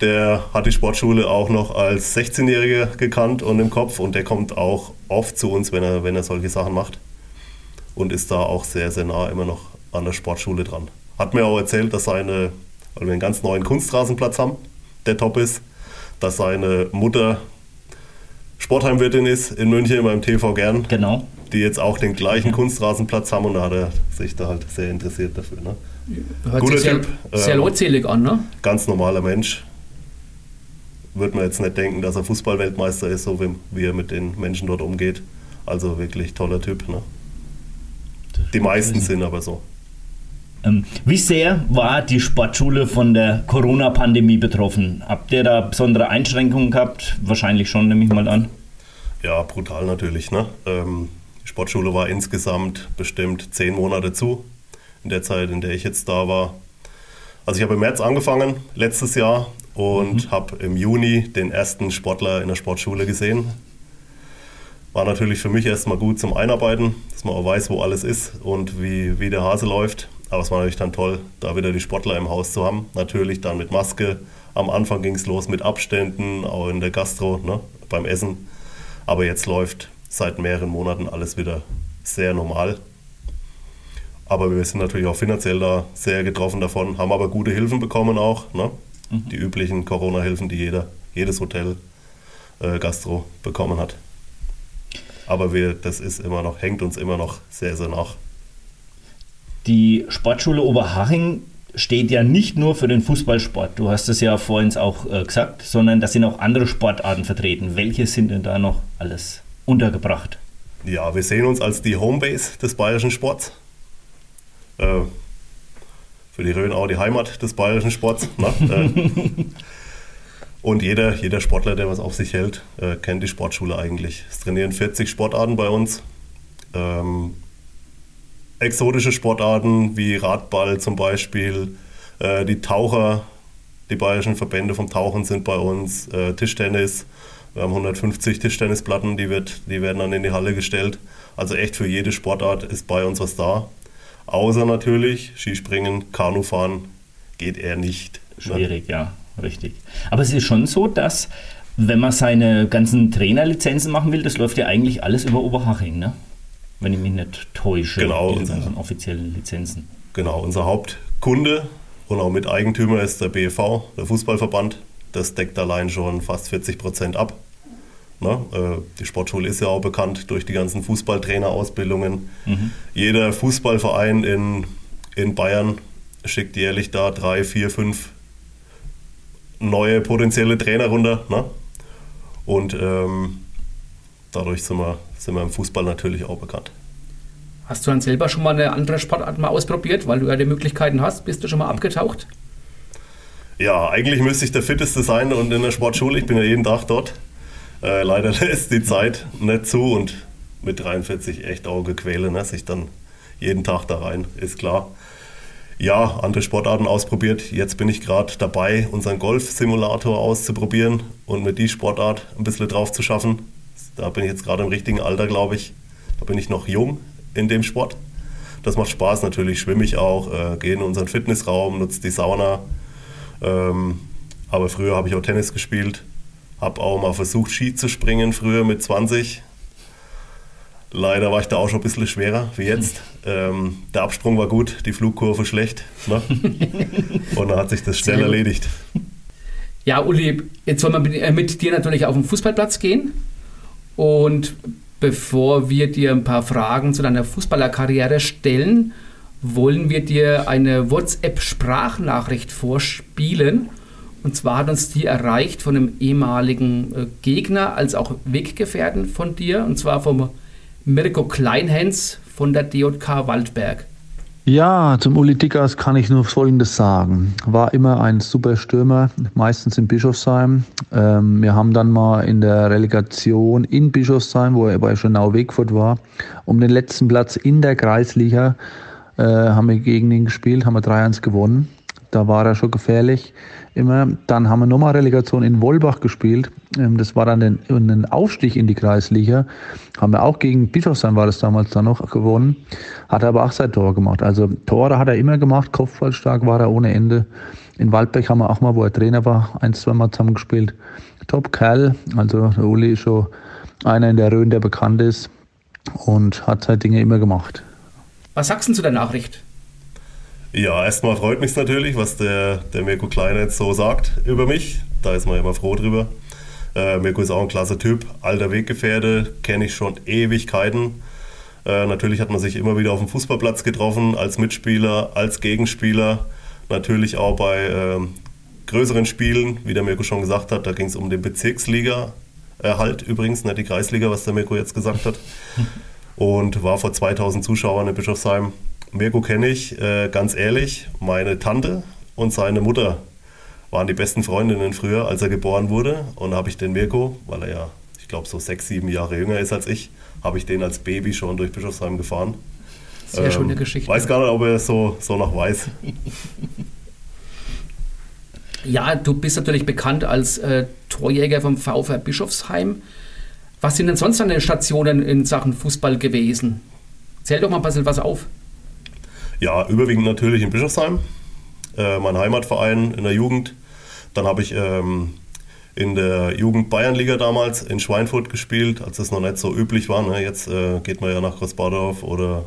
Der hat die Sportschule auch noch als 16-Jähriger gekannt und im Kopf und der kommt auch oft zu uns, wenn er, wenn er solche Sachen macht. Und ist da auch sehr, sehr nah immer noch an der Sportschule dran. Hat mir auch erzählt, dass seine, weil wir einen ganz neuen Kunstrasenplatz haben, der top ist, dass seine Mutter Sportheimwirtin ist in München beim TV Gern. Genau. Die jetzt auch den gleichen Kunstrasenplatz haben und da hat er sich da halt sehr interessiert dafür. Ne? Hört Guter sich Typ. Sehr, sehr leutselig an, ne? Ganz normaler Mensch. Würde man jetzt nicht denken, dass er Fußballweltmeister ist, so wie, wie er mit den Menschen dort umgeht. Also wirklich toller Typ. Ne? Die meisten sind aber so. Ähm, wie sehr war die Sportschule von der Corona-Pandemie betroffen? Habt ihr da besondere Einschränkungen gehabt? Wahrscheinlich schon, nehme ich mal an. Ja, brutal natürlich. Ne? Ähm, die Sportschule war insgesamt bestimmt zehn Monate zu, in der Zeit, in der ich jetzt da war. Also ich habe im März angefangen, letztes Jahr, und mhm. habe im Juni den ersten Sportler in der Sportschule gesehen. War natürlich für mich erstmal gut zum Einarbeiten, dass man auch weiß, wo alles ist und wie, wie der Hase läuft. Aber es war natürlich dann toll, da wieder die Sportler im Haus zu haben. Natürlich dann mit Maske. Am Anfang ging es los mit Abständen, auch in der Gastro, ne, beim Essen. Aber jetzt läuft seit mehreren Monaten alles wieder sehr normal. Aber wir sind natürlich auch finanziell da sehr getroffen davon, haben aber gute Hilfen bekommen auch. Ne? Mhm. Die üblichen Corona-Hilfen, die jeder, jedes Hotel äh, Gastro bekommen hat. Aber wir, das ist immer noch, hängt uns immer noch sehr, sehr nach. Die Sportschule Oberhaching steht ja nicht nur für den Fußballsport, du hast es ja vorhin auch äh, gesagt, sondern da sind auch andere Sportarten vertreten. Welche sind denn da noch alles untergebracht? Ja, wir sehen uns als die Homebase des bayerischen Sports. Äh, für die Rhön auch die Heimat des bayerischen Sports. Ne? äh, Und jeder, jeder Sportler, der was auf sich hält, äh, kennt die Sportschule eigentlich. Es trainieren 40 Sportarten bei uns. Ähm, exotische Sportarten wie Radball zum Beispiel, äh, die Taucher, die bayerischen Verbände vom Tauchen sind bei uns, äh, Tischtennis. Wir haben 150 Tischtennisplatten, die, wird, die werden dann in die Halle gestellt. Also echt für jede Sportart ist bei uns was da. Außer natürlich Skispringen, Kanufahren geht eher nicht. Schwierig, ja, richtig. Aber es ist schon so, dass wenn man seine ganzen Trainerlizenzen machen will, das läuft ja eigentlich alles über Oberhaching, ne? Wenn ich mich nicht täusche. Genau. Diese ganzen offiziellen Lizenzen. Genau, unser Hauptkunde und auch Miteigentümer ist der BEV, der Fußballverband. Das deckt allein schon fast 40 Prozent ab. Ne? Äh, die Sportschule ist ja auch bekannt durch die ganzen Fußballtrainerausbildungen. Mhm. Jeder Fußballverein in, in Bayern schickt jährlich da drei, vier, fünf neue potenzielle Trainer runter. Ne? Und ähm, dadurch sind wir, sind wir im Fußball natürlich auch bekannt. Hast du dann selber schon mal eine andere Sportart mal ausprobiert, weil du ja die Möglichkeiten hast? Bist du schon mal abgetaucht? Ja, eigentlich müsste ich der Fitteste sein und in der Sportschule, ich bin ja jeden Tag dort. Äh, leider lässt die Zeit nicht zu und mit 43 echt Augequäle, ne? sich dann jeden Tag da rein, ist klar. Ja, andere Sportarten ausprobiert. Jetzt bin ich gerade dabei, unseren Golf-Simulator auszuprobieren und mit die Sportart ein bisschen drauf zu schaffen. Da bin ich jetzt gerade im richtigen Alter, glaube ich. Da bin ich noch jung in dem Sport. Das macht Spaß natürlich, schwimme ich auch, äh, gehe in unseren Fitnessraum, nutze die Sauna. Ähm, aber früher habe ich auch Tennis gespielt, habe auch mal versucht, Ski zu springen, früher mit 20. Leider war ich da auch schon ein bisschen schwerer wie jetzt. Ähm, der Absprung war gut, die Flugkurve schlecht. Ne? Und dann hat sich das schnell erledigt. Ja, Uli, jetzt soll man mit, äh, mit dir natürlich auf den Fußballplatz gehen. Und bevor wir dir ein paar Fragen zu deiner Fußballerkarriere stellen, wollen wir dir eine WhatsApp-Sprachnachricht vorspielen. Und zwar hat uns die erreicht von einem ehemaligen äh, Gegner als auch Weggefährten von dir, und zwar vom Mirko Kleinhens von der DJK Waldberg. Ja, zum Uli Dickers kann ich nur Folgendes sagen. War immer ein super Stürmer, meistens in Bischofsheim. Ähm, wir haben dann mal in der Relegation in Bischofsheim, wo er bei Schönau-Wegfurt war, um den letzten Platz in der Kreisliga äh, haben wir gegen ihn gespielt, haben wir 3-1 gewonnen. Da war er schon gefährlich immer. Dann haben wir nochmal Relegation in Wolbach gespielt. Ähm, das war dann ein Aufstieg in die Kreisliga. Haben wir auch gegen Bischofsheim war das damals dann noch gewonnen. Hat er aber auch sein Tor gemacht. Also Tore hat er immer gemacht. Kopfballstark war er ohne Ende. In Waldberg haben wir auch mal, wo er Trainer war, ein, zwei Mal zusammen gespielt. Top Kerl. Also der Uli ist schon einer in der Rhön, der bekannt ist und hat seine Dinge immer gemacht. Was sagst du zu der Nachricht? Ja, erstmal freut mich natürlich, was der, der Mirko Kleiner jetzt so sagt über mich. Da ist man immer froh drüber. Äh, Mirko ist auch ein klasse Typ, alter Weggefährte, kenne ich schon Ewigkeiten. Äh, natürlich hat man sich immer wieder auf dem Fußballplatz getroffen, als Mitspieler, als Gegenspieler. Natürlich auch bei äh, größeren Spielen, wie der Mirko schon gesagt hat. Da ging es um den Bezirksliga-Erhalt übrigens, nicht die Kreisliga, was der Mirko jetzt gesagt hat. Und war vor 2000 Zuschauern in Bischofsheim Mirko kenne ich, äh, ganz ehrlich, meine Tante und seine Mutter waren die besten Freundinnen früher, als er geboren wurde. Und da habe ich den Mirko, weil er ja, ich glaube, so sechs, sieben Jahre jünger ist als ich, habe ich den als Baby schon durch Bischofsheim gefahren. Sehr ähm, schöne Geschichte. Weiß gar nicht, ob er es so, so noch weiß. Ja, du bist natürlich bekannt als äh, Torjäger vom VfR Bischofsheim. Was sind denn sonst an den Stationen in Sachen Fußball gewesen? Zähl doch mal ein bisschen was auf. Ja, überwiegend natürlich in Bischofsheim, äh, mein Heimatverein in der Jugend. Dann habe ich ähm, in der Jugend Bayernliga damals in Schweinfurt gespielt, als es noch nicht so üblich war. Ne? Jetzt äh, geht man ja nach Großbadorf oder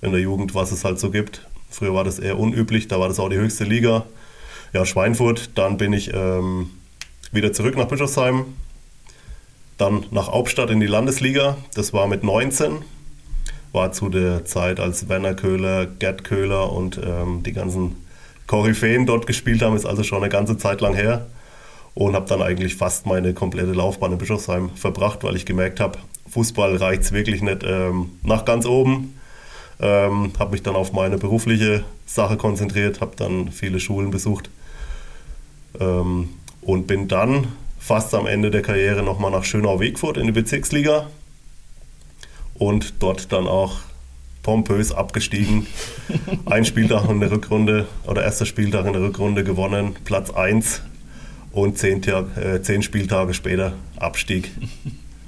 in der Jugend, was es halt so gibt. Früher war das eher unüblich, da war das auch die höchste Liga. Ja, Schweinfurt, dann bin ich ähm, wieder zurück nach Bischofsheim, dann nach Hauptstadt in die Landesliga, das war mit 19 war zu der Zeit, als Werner Köhler, Gerd Köhler und ähm, die ganzen Koryphäen dort gespielt haben, ist also schon eine ganze Zeit lang her. Und habe dann eigentlich fast meine komplette Laufbahn in Bischofsheim verbracht, weil ich gemerkt habe, Fußball reicht es wirklich nicht ähm, nach ganz oben. Ähm, habe mich dann auf meine berufliche Sache konzentriert, habe dann viele Schulen besucht. Ähm, und bin dann fast am Ende der Karriere nochmal nach Schönau-Wegfurt in die Bezirksliga und dort dann auch pompös abgestiegen. Ein Spieltag in der Rückrunde oder erster Spieltag in der Rückrunde gewonnen, Platz 1 und zehn, äh, zehn Spieltage später Abstieg.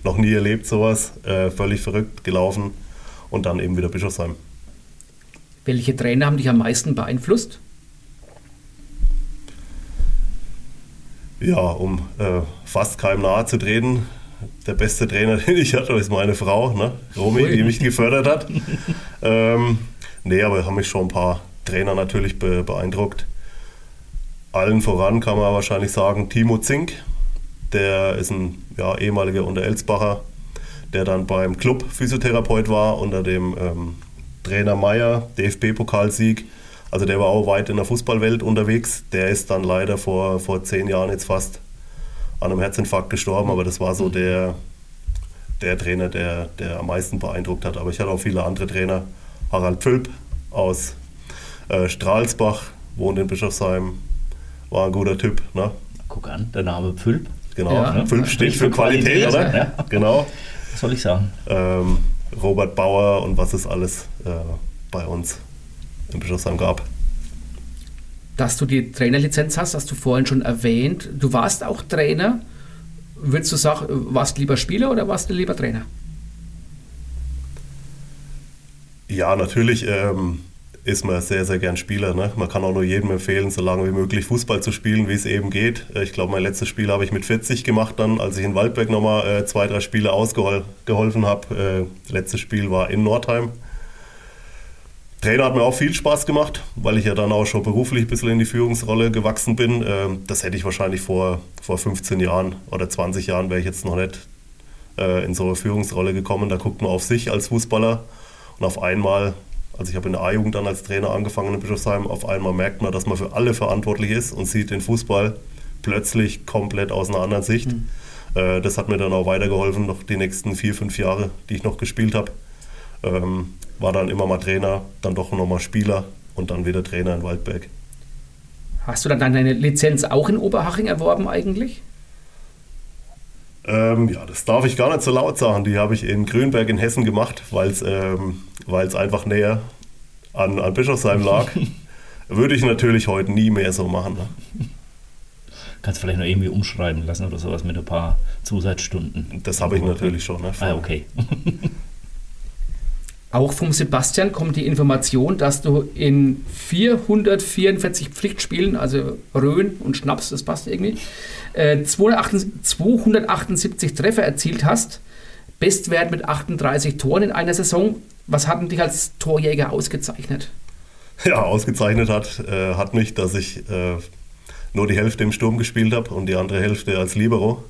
Noch nie erlebt sowas, äh, völlig verrückt gelaufen und dann eben wieder Bischofsheim. Welche Trainer haben dich am meisten beeinflusst? Ja, um äh, fast keinem nahe zu treten, der beste Trainer, den ich hatte, ist meine Frau, ne? Romy, die mich gefördert hat. ähm, nee, aber haben mich schon ein paar Trainer natürlich be beeindruckt. Allen voran kann man wahrscheinlich sagen, Timo Zink, der ist ein ja, ehemaliger Unterelsbacher, der dann beim Club Physiotherapeut war unter dem ähm, Trainer Meier, DFB-Pokalsieg. Also der war auch weit in der Fußballwelt unterwegs. Der ist dann leider vor, vor zehn Jahren jetzt fast an einem Herzinfarkt gestorben, aber das war so mhm. der, der Trainer, der, der am meisten beeindruckt hat. Aber ich hatte auch viele andere Trainer. Harald Pfülp aus äh, Stralsbach, wohnt in Bischofsheim, war ein guter Typ. Ne? Guck an, der Name Pfülp. Genau, ja. ne? Pfülp steht für, für Qualität, Qualität, oder? Ja. Genau. Was soll ich sagen? Ähm, Robert Bauer und was es alles äh, bei uns in Bischofsheim gab dass du die Trainerlizenz hast, hast du vorhin schon erwähnt. Du warst auch Trainer. Würdest du sagen, warst lieber Spieler oder warst du lieber Trainer? Ja, natürlich ähm, ist man sehr, sehr gern Spieler. Ne? Man kann auch nur jedem empfehlen, so lange wie möglich Fußball zu spielen, wie es eben geht. Äh, ich glaube, mein letztes Spiel habe ich mit 40 gemacht, dann, als ich in Waldberg nochmal äh, zwei, drei Spiele ausgeholfen habe. Äh, letztes Spiel war in Nordheim Trainer hat mir auch viel Spaß gemacht, weil ich ja dann auch schon beruflich ein bisschen in die Führungsrolle gewachsen bin. Ähm, das hätte ich wahrscheinlich vor, vor 15 Jahren oder 20 Jahren wäre ich jetzt noch nicht äh, in so eine Führungsrolle gekommen. Da guckt man auf sich als Fußballer und auf einmal, also ich habe in der A-Jugend dann als Trainer angefangen in Bischofsheim, auf einmal merkt man, dass man für alle verantwortlich ist und sieht den Fußball plötzlich komplett aus einer anderen Sicht. Mhm. Das hat mir dann auch weitergeholfen, noch die nächsten vier, fünf Jahre, die ich noch gespielt habe. War dann immer mal Trainer, dann doch nochmal Spieler und dann wieder Trainer in Waldberg. Hast du dann deine Lizenz auch in Oberhaching erworben eigentlich? Ähm, ja, das darf ich gar nicht so laut sagen. Die habe ich in Grünberg in Hessen gemacht, weil es ähm, einfach näher an, an Bischofsheim lag. Würde ich natürlich heute nie mehr so machen. Ne? Kannst vielleicht noch irgendwie umschreiben lassen oder sowas mit ein paar Zusatzstunden. Das habe ich natürlich schon. Ne, ah, okay. Auch vom Sebastian kommt die Information, dass du in 444 Pflichtspielen, also Rhön und Schnaps, das passt irgendwie, äh, 278 Treffer erzielt hast. Bestwert mit 38 Toren in einer Saison. Was hat dich als Torjäger ausgezeichnet? Ja, ausgezeichnet hat, äh, hat mich, dass ich äh, nur die Hälfte im Sturm gespielt habe und die andere Hälfte als Libero.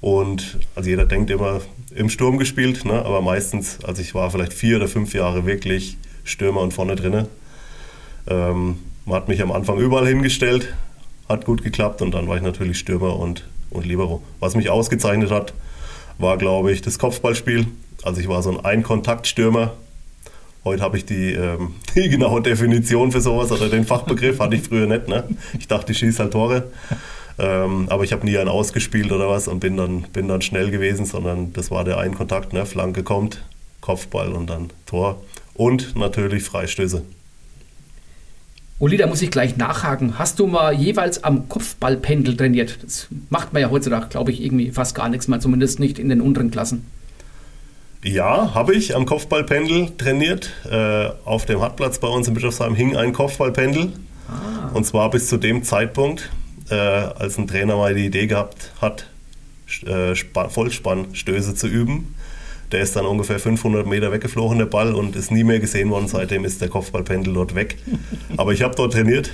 Und also jeder denkt immer im Sturm gespielt, ne? aber meistens, also ich war vielleicht vier oder fünf Jahre wirklich Stürmer und vorne drinne. Ähm, man hat mich am Anfang überall hingestellt, hat gut geklappt und dann war ich natürlich Stürmer und, und Libero. Was mich ausgezeichnet hat, war, glaube ich, das Kopfballspiel. Also ich war so ein Einkontaktstürmer. Heute habe ich die, ähm, die genaue Definition für sowas oder den Fachbegriff, hatte ich früher nicht. Ne? Ich dachte, ich schieße halt Tore. Ähm, aber ich habe nie einen ausgespielt oder was und bin dann, bin dann schnell gewesen, sondern das war der Einkontakt, ne? Flanke kommt, Kopfball und dann Tor. Und natürlich Freistöße. Uli, da muss ich gleich nachhaken. Hast du mal jeweils am Kopfballpendel trainiert? Das macht man ja heutzutage, glaube ich, irgendwie fast gar nichts mehr, zumindest nicht in den unteren Klassen. Ja, habe ich am Kopfballpendel trainiert. Äh, auf dem Hartplatz bei uns in Bischofsheim hing ein Kopfballpendel. Ah. Und zwar bis zu dem Zeitpunkt, äh, als ein Trainer mal die Idee gehabt hat, äh, Vollspannstöße zu üben. Der ist dann ungefähr 500 Meter weggeflogen, der Ball, und ist nie mehr gesehen worden. Seitdem ist der Kopfballpendel dort weg. Aber ich habe dort trainiert.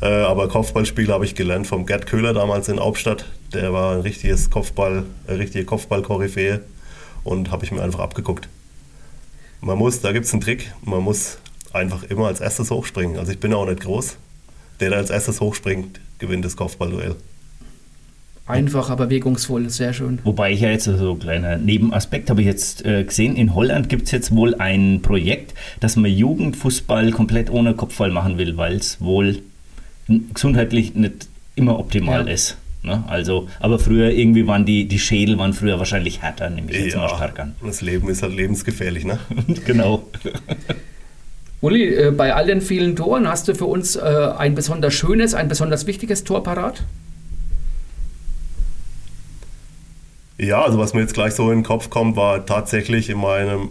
Äh, aber Kopfballspiel habe ich gelernt vom Gerd Köhler damals in Hauptstadt. Der war ein richtiges Kopfball, eine richtige Kopfballkoryphäe und habe ich mir einfach abgeguckt. Man muss, da gibt es einen Trick, man muss einfach immer als erstes hochspringen. Also ich bin auch nicht groß. Der, der als erstes hochspringt, gewinnt das Kopfballduell. Einfach, aber wirkungsvoll, sehr schön. Wobei ich ja jetzt so ein kleiner Nebenaspekt habe ich jetzt äh, gesehen, in Holland gibt es jetzt wohl ein Projekt, dass man Jugendfußball komplett ohne Kopfball machen will, weil es wohl gesundheitlich nicht immer optimal ja. ist. Ne? Also, aber früher irgendwie waren die, die Schädel waren früher wahrscheinlich härter, nehme ich jetzt mal stark an. Das Leben ist halt lebensgefährlich, ne? genau. Uli, äh, bei all den vielen Toren hast du für uns äh, ein besonders schönes, ein besonders wichtiges Tor parat? Ja, also was mir jetzt gleich so in den Kopf kommt, war tatsächlich in meinem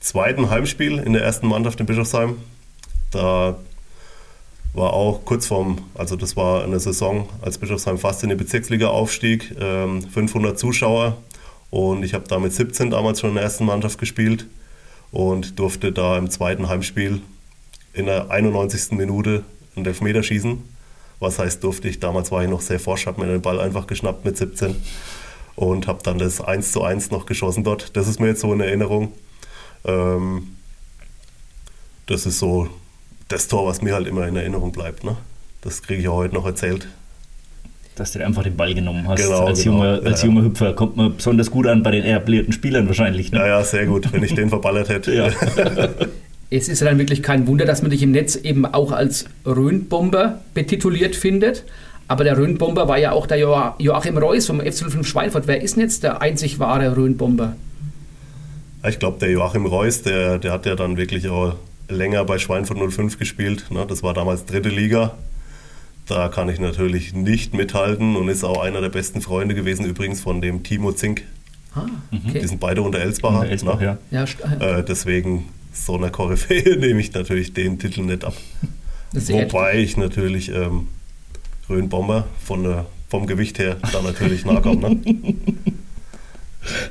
zweiten Heimspiel in der ersten Mannschaft in Bischofsheim. Da war auch kurz vorm, also das war eine Saison, als Bischofsheim fast in die Bezirksliga aufstieg, 500 ähm, Zuschauer und ich habe da mit 17 damals schon in der ersten Mannschaft gespielt und durfte da im zweiten Heimspiel in der 91. Minute einen Elfmeter schießen. Was heißt durfte ich? Damals war ich noch sehr forsch, habe mir den Ball einfach geschnappt mit 17 und habe dann das 1 zu 1 noch geschossen dort. Das ist mir jetzt so in Erinnerung. Ähm, das ist so das Tor, was mir halt immer in Erinnerung bleibt. Ne? Das kriege ich auch heute noch erzählt. Dass du einfach den Ball genommen hast. Genau, als, genau. Junger, als ja. junger Hüpfer kommt man besonders gut an bei den etablierten Spielern wahrscheinlich. Ne? Ja, ja, sehr gut, wenn ich den verballert hätte. Ja. es ist ja dann wirklich kein Wunder, dass man dich im Netz eben auch als Rhönbomber betituliert findet. Aber der Rhönbomber war ja auch der Joachim Reuss vom FC 05 Schweinfurt. Wer ist denn jetzt der einzig wahre Rhönbomber? Ich glaube, der Joachim Reuss, der, der hat ja dann wirklich auch länger bei Schweinfurt 05 gespielt. Ne? Das war damals dritte Liga. Da kann ich natürlich nicht mithalten und ist auch einer der besten Freunde gewesen, übrigens von dem Timo Zink. Ah, okay. Die sind beide unter Elsbacher. Unter Elsbach, ne? ja. ja äh, deswegen, so einer Koryphäe nehme ich natürlich den Titel nicht ab. Wobei ich natürlich ähm, Rhönbomber von der, vom Gewicht her da natürlich nachkomme. Ne?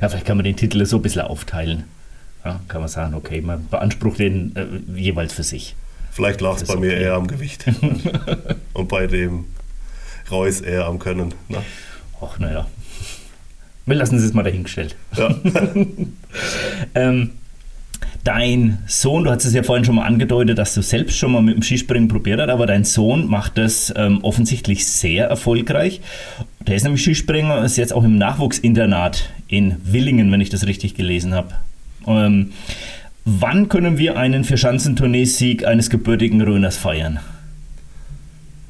Ja, vielleicht kann man den Titel so ein bisschen aufteilen. Ja, kann man sagen, okay, man beansprucht den äh, jeweils für sich. Vielleicht lag es bei okay. mir eher am Gewicht. Und bei dem Reus eher am Können. Ne? Ach, naja. Wir lassen es mal dahingestellt. Ja. ähm, dein Sohn, du hast es ja vorhin schon mal angedeutet, dass du selbst schon mal mit dem Skispringen probiert hast, aber dein Sohn macht das ähm, offensichtlich sehr erfolgreich. Der ist nämlich Skispringer, ist jetzt auch im Nachwuchsinternat in Willingen, wenn ich das richtig gelesen habe. Ähm, wann können wir einen Vierschanzentournee-Sieg eines gebürtigen Röners feiern?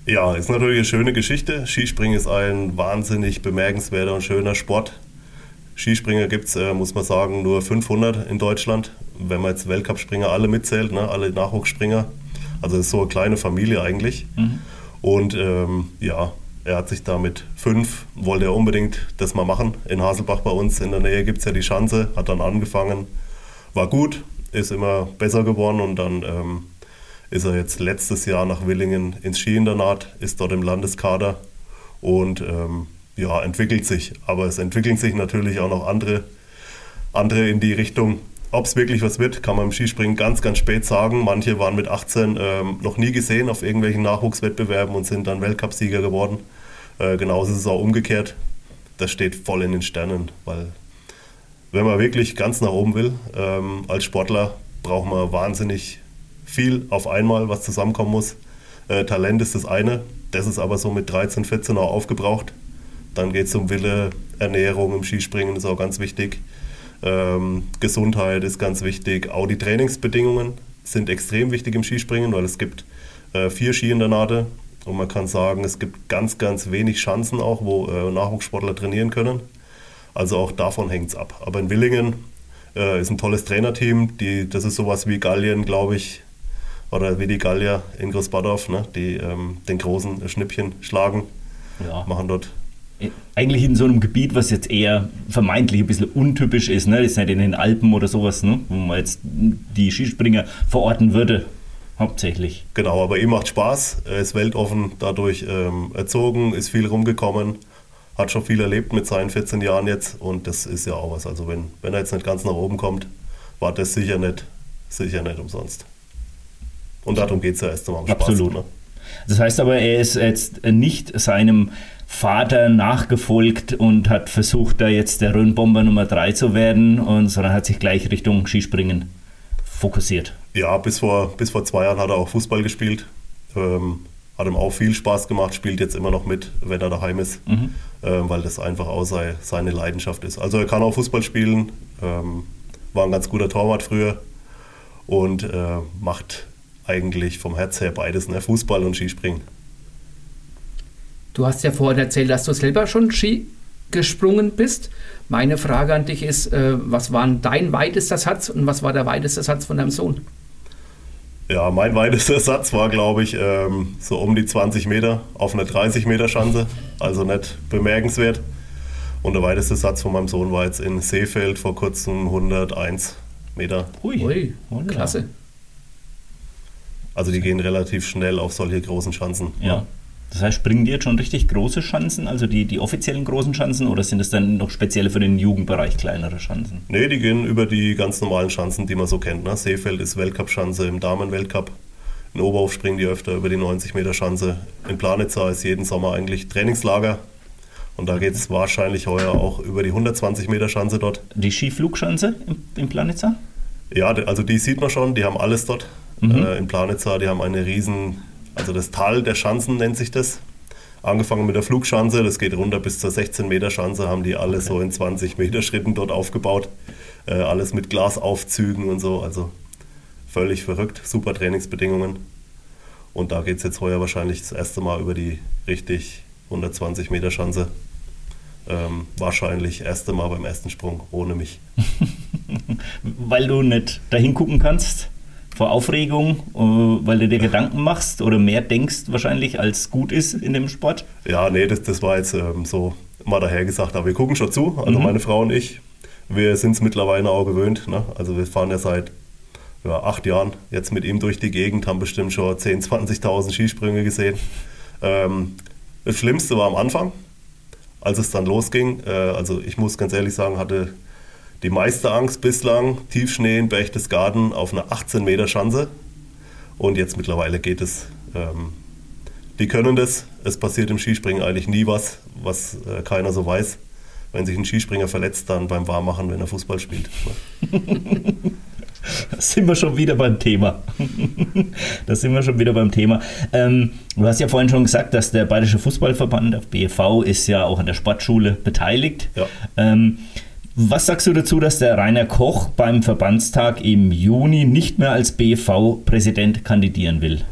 Ja, ist natürlich eine schöne Geschichte. Skispringen ist ein wahnsinnig bemerkenswerter und schöner Sport. Skispringer gibt es, äh, muss man sagen, nur 500 in Deutschland. Wenn man jetzt Weltcupspringer alle mitzählt, ne, alle Nachwuchsspringer. Also es ist so eine kleine Familie eigentlich. Mhm. Und ähm, ja, er hat sich da mit fünf, wollte er unbedingt das mal machen. In Haselbach bei uns in der Nähe gibt es ja die Schanze, hat dann angefangen, war gut, ist immer besser geworden und dann ähm, ist er jetzt letztes Jahr nach Willingen ins Skiinternat, ist dort im Landeskader und ähm, ja, entwickelt sich. Aber es entwickeln sich natürlich auch noch andere, andere in die Richtung. Ob es wirklich was wird, kann man im Skispringen ganz, ganz spät sagen. Manche waren mit 18 ähm, noch nie gesehen auf irgendwelchen Nachwuchswettbewerben und sind dann Weltcupsieger geworden. Äh, genauso ist es auch umgekehrt. Das steht voll in den Sternen, weil wenn man wirklich ganz nach oben will, ähm, als Sportler braucht man wahnsinnig viel auf einmal, was zusammenkommen muss. Äh, Talent ist das eine, das ist aber so mit 13, 14 auch aufgebraucht. Dann geht es um Wille, Ernährung im Skispringen ist auch ganz wichtig. Ähm, Gesundheit ist ganz wichtig. Auch die Trainingsbedingungen sind extrem wichtig im Skispringen, weil es gibt äh, vier Skiinternate und man kann sagen, es gibt ganz, ganz wenig Chancen auch, wo äh, Nachwuchssportler trainieren können. Also auch davon hängt es ab. Aber in Willingen äh, ist ein tolles Trainerteam. Die, das ist sowas wie Gallien, glaube ich, oder wie die Gallier in Großbadorf, ne? die ähm, den großen Schnippchen schlagen. Ja. Machen dort eigentlich in so einem Gebiet, was jetzt eher vermeintlich ein bisschen untypisch ist, ne? das ist nicht in den Alpen oder sowas, ne? wo man jetzt die Skispringer verorten würde, hauptsächlich. Genau, aber ihm macht Spaß, er ist weltoffen dadurch ähm, erzogen, ist viel rumgekommen hat schon viel erlebt mit seinen 14 Jahren jetzt und das ist ja auch was. Also wenn, wenn er jetzt nicht ganz nach oben kommt, war das sicher nicht, sicher nicht umsonst. Und darum geht es ja erst einmal um Spaß. Absolut. Ne? Das heißt aber, er ist jetzt nicht seinem Vater nachgefolgt und hat versucht, da jetzt der Rhönbomber Nummer 3 zu werden, und, sondern hat sich gleich Richtung Skispringen fokussiert. Ja, bis vor, bis vor zwei Jahren hat er auch Fußball gespielt. Ähm, hat ihm auch viel Spaß gemacht, spielt jetzt immer noch mit, wenn er daheim ist, mhm. Äh, weil das einfach auch sei, seine Leidenschaft ist. Also er kann auch Fußball spielen, ähm, war ein ganz guter Torwart früher und äh, macht eigentlich vom Herz her beides, ne? Fußball und Skispringen. Du hast ja vorhin erzählt, dass du selber schon Ski gesprungen bist. Meine Frage an dich ist, äh, was war dein weitester Satz und was war der weiteste Satz von deinem Sohn? Ja, mein weitester Satz war, glaube ich, ähm, so um die 20 Meter auf einer 30 Meter Schanze. Also nicht bemerkenswert. Und der weiteste Satz von meinem Sohn war jetzt in Seefeld vor kurzem 101 Meter. Ui, Ui klasse. Also die gehen relativ schnell auf solche großen Schanzen. Ja. Das heißt, springen die jetzt schon richtig große Schanzen, also die, die offiziellen großen Schanzen, oder sind es dann noch spezielle für den Jugendbereich kleinere Schanzen? Nee, die gehen über die ganz normalen Schanzen, die man so kennt. Ne? Seefeld ist Weltcup-Schanze im Damen-Weltcup. In Oberhof springen die öfter über die 90 Meter Schanze. In Planitzer ist jeden Sommer eigentlich Trainingslager. Und da geht es wahrscheinlich heuer auch über die 120 Meter Schanze dort. Die Skiflugschanze im Planitzer? Ja, also die sieht man schon, die haben alles dort. Mhm. Äh, in Planitzer, die haben eine riesen also das Tal der Schanzen nennt sich das. Angefangen mit der Flugschanze, das geht runter bis zur 16 Meter Schanze, haben die alles okay. so in 20 Meter Schritten dort aufgebaut. Äh, alles mit Glasaufzügen und so, also völlig verrückt, super Trainingsbedingungen. Und da geht es jetzt heuer wahrscheinlich das erste Mal über die richtig 120 Meter Schanze. Ähm, wahrscheinlich erste Mal beim ersten Sprung ohne mich. Weil du nicht dahin gucken kannst? Vor Aufregung, äh, weil du dir Gedanken machst oder mehr denkst wahrscheinlich, als gut ist in dem Sport? Ja, nee, das, das war jetzt ähm, so mal daher gesagt, aber wir gucken schon zu, also mhm. meine Frau und ich. Wir sind es mittlerweile auch gewöhnt. Ne? Also wir fahren ja seit ja, acht Jahren jetzt mit ihm durch die Gegend, haben bestimmt schon 10.000, 20.000 Skisprünge gesehen. Ähm, das Schlimmste war am Anfang, als es dann losging. Äh, also ich muss ganz ehrlich sagen, hatte die meiste Angst bislang, Tiefschnee in Berchtesgaden auf einer 18 Meter Schanze. Und jetzt mittlerweile geht es. Ähm, die können das. Es passiert im Skispringen eigentlich nie was, was äh, keiner so weiß. Wenn sich ein Skispringer verletzt, dann beim Warmmachen, wenn er Fußball spielt. Da sind wir schon wieder beim Thema. da sind wir schon wieder beim Thema. Ähm, du hast ja vorhin schon gesagt, dass der Bayerische Fußballverband, der BFV, ist ja auch an der Sportschule beteiligt. Ja. Ähm, was sagst du dazu, dass der Rainer Koch beim Verbandstag im Juni nicht mehr als BV-Präsident kandidieren will?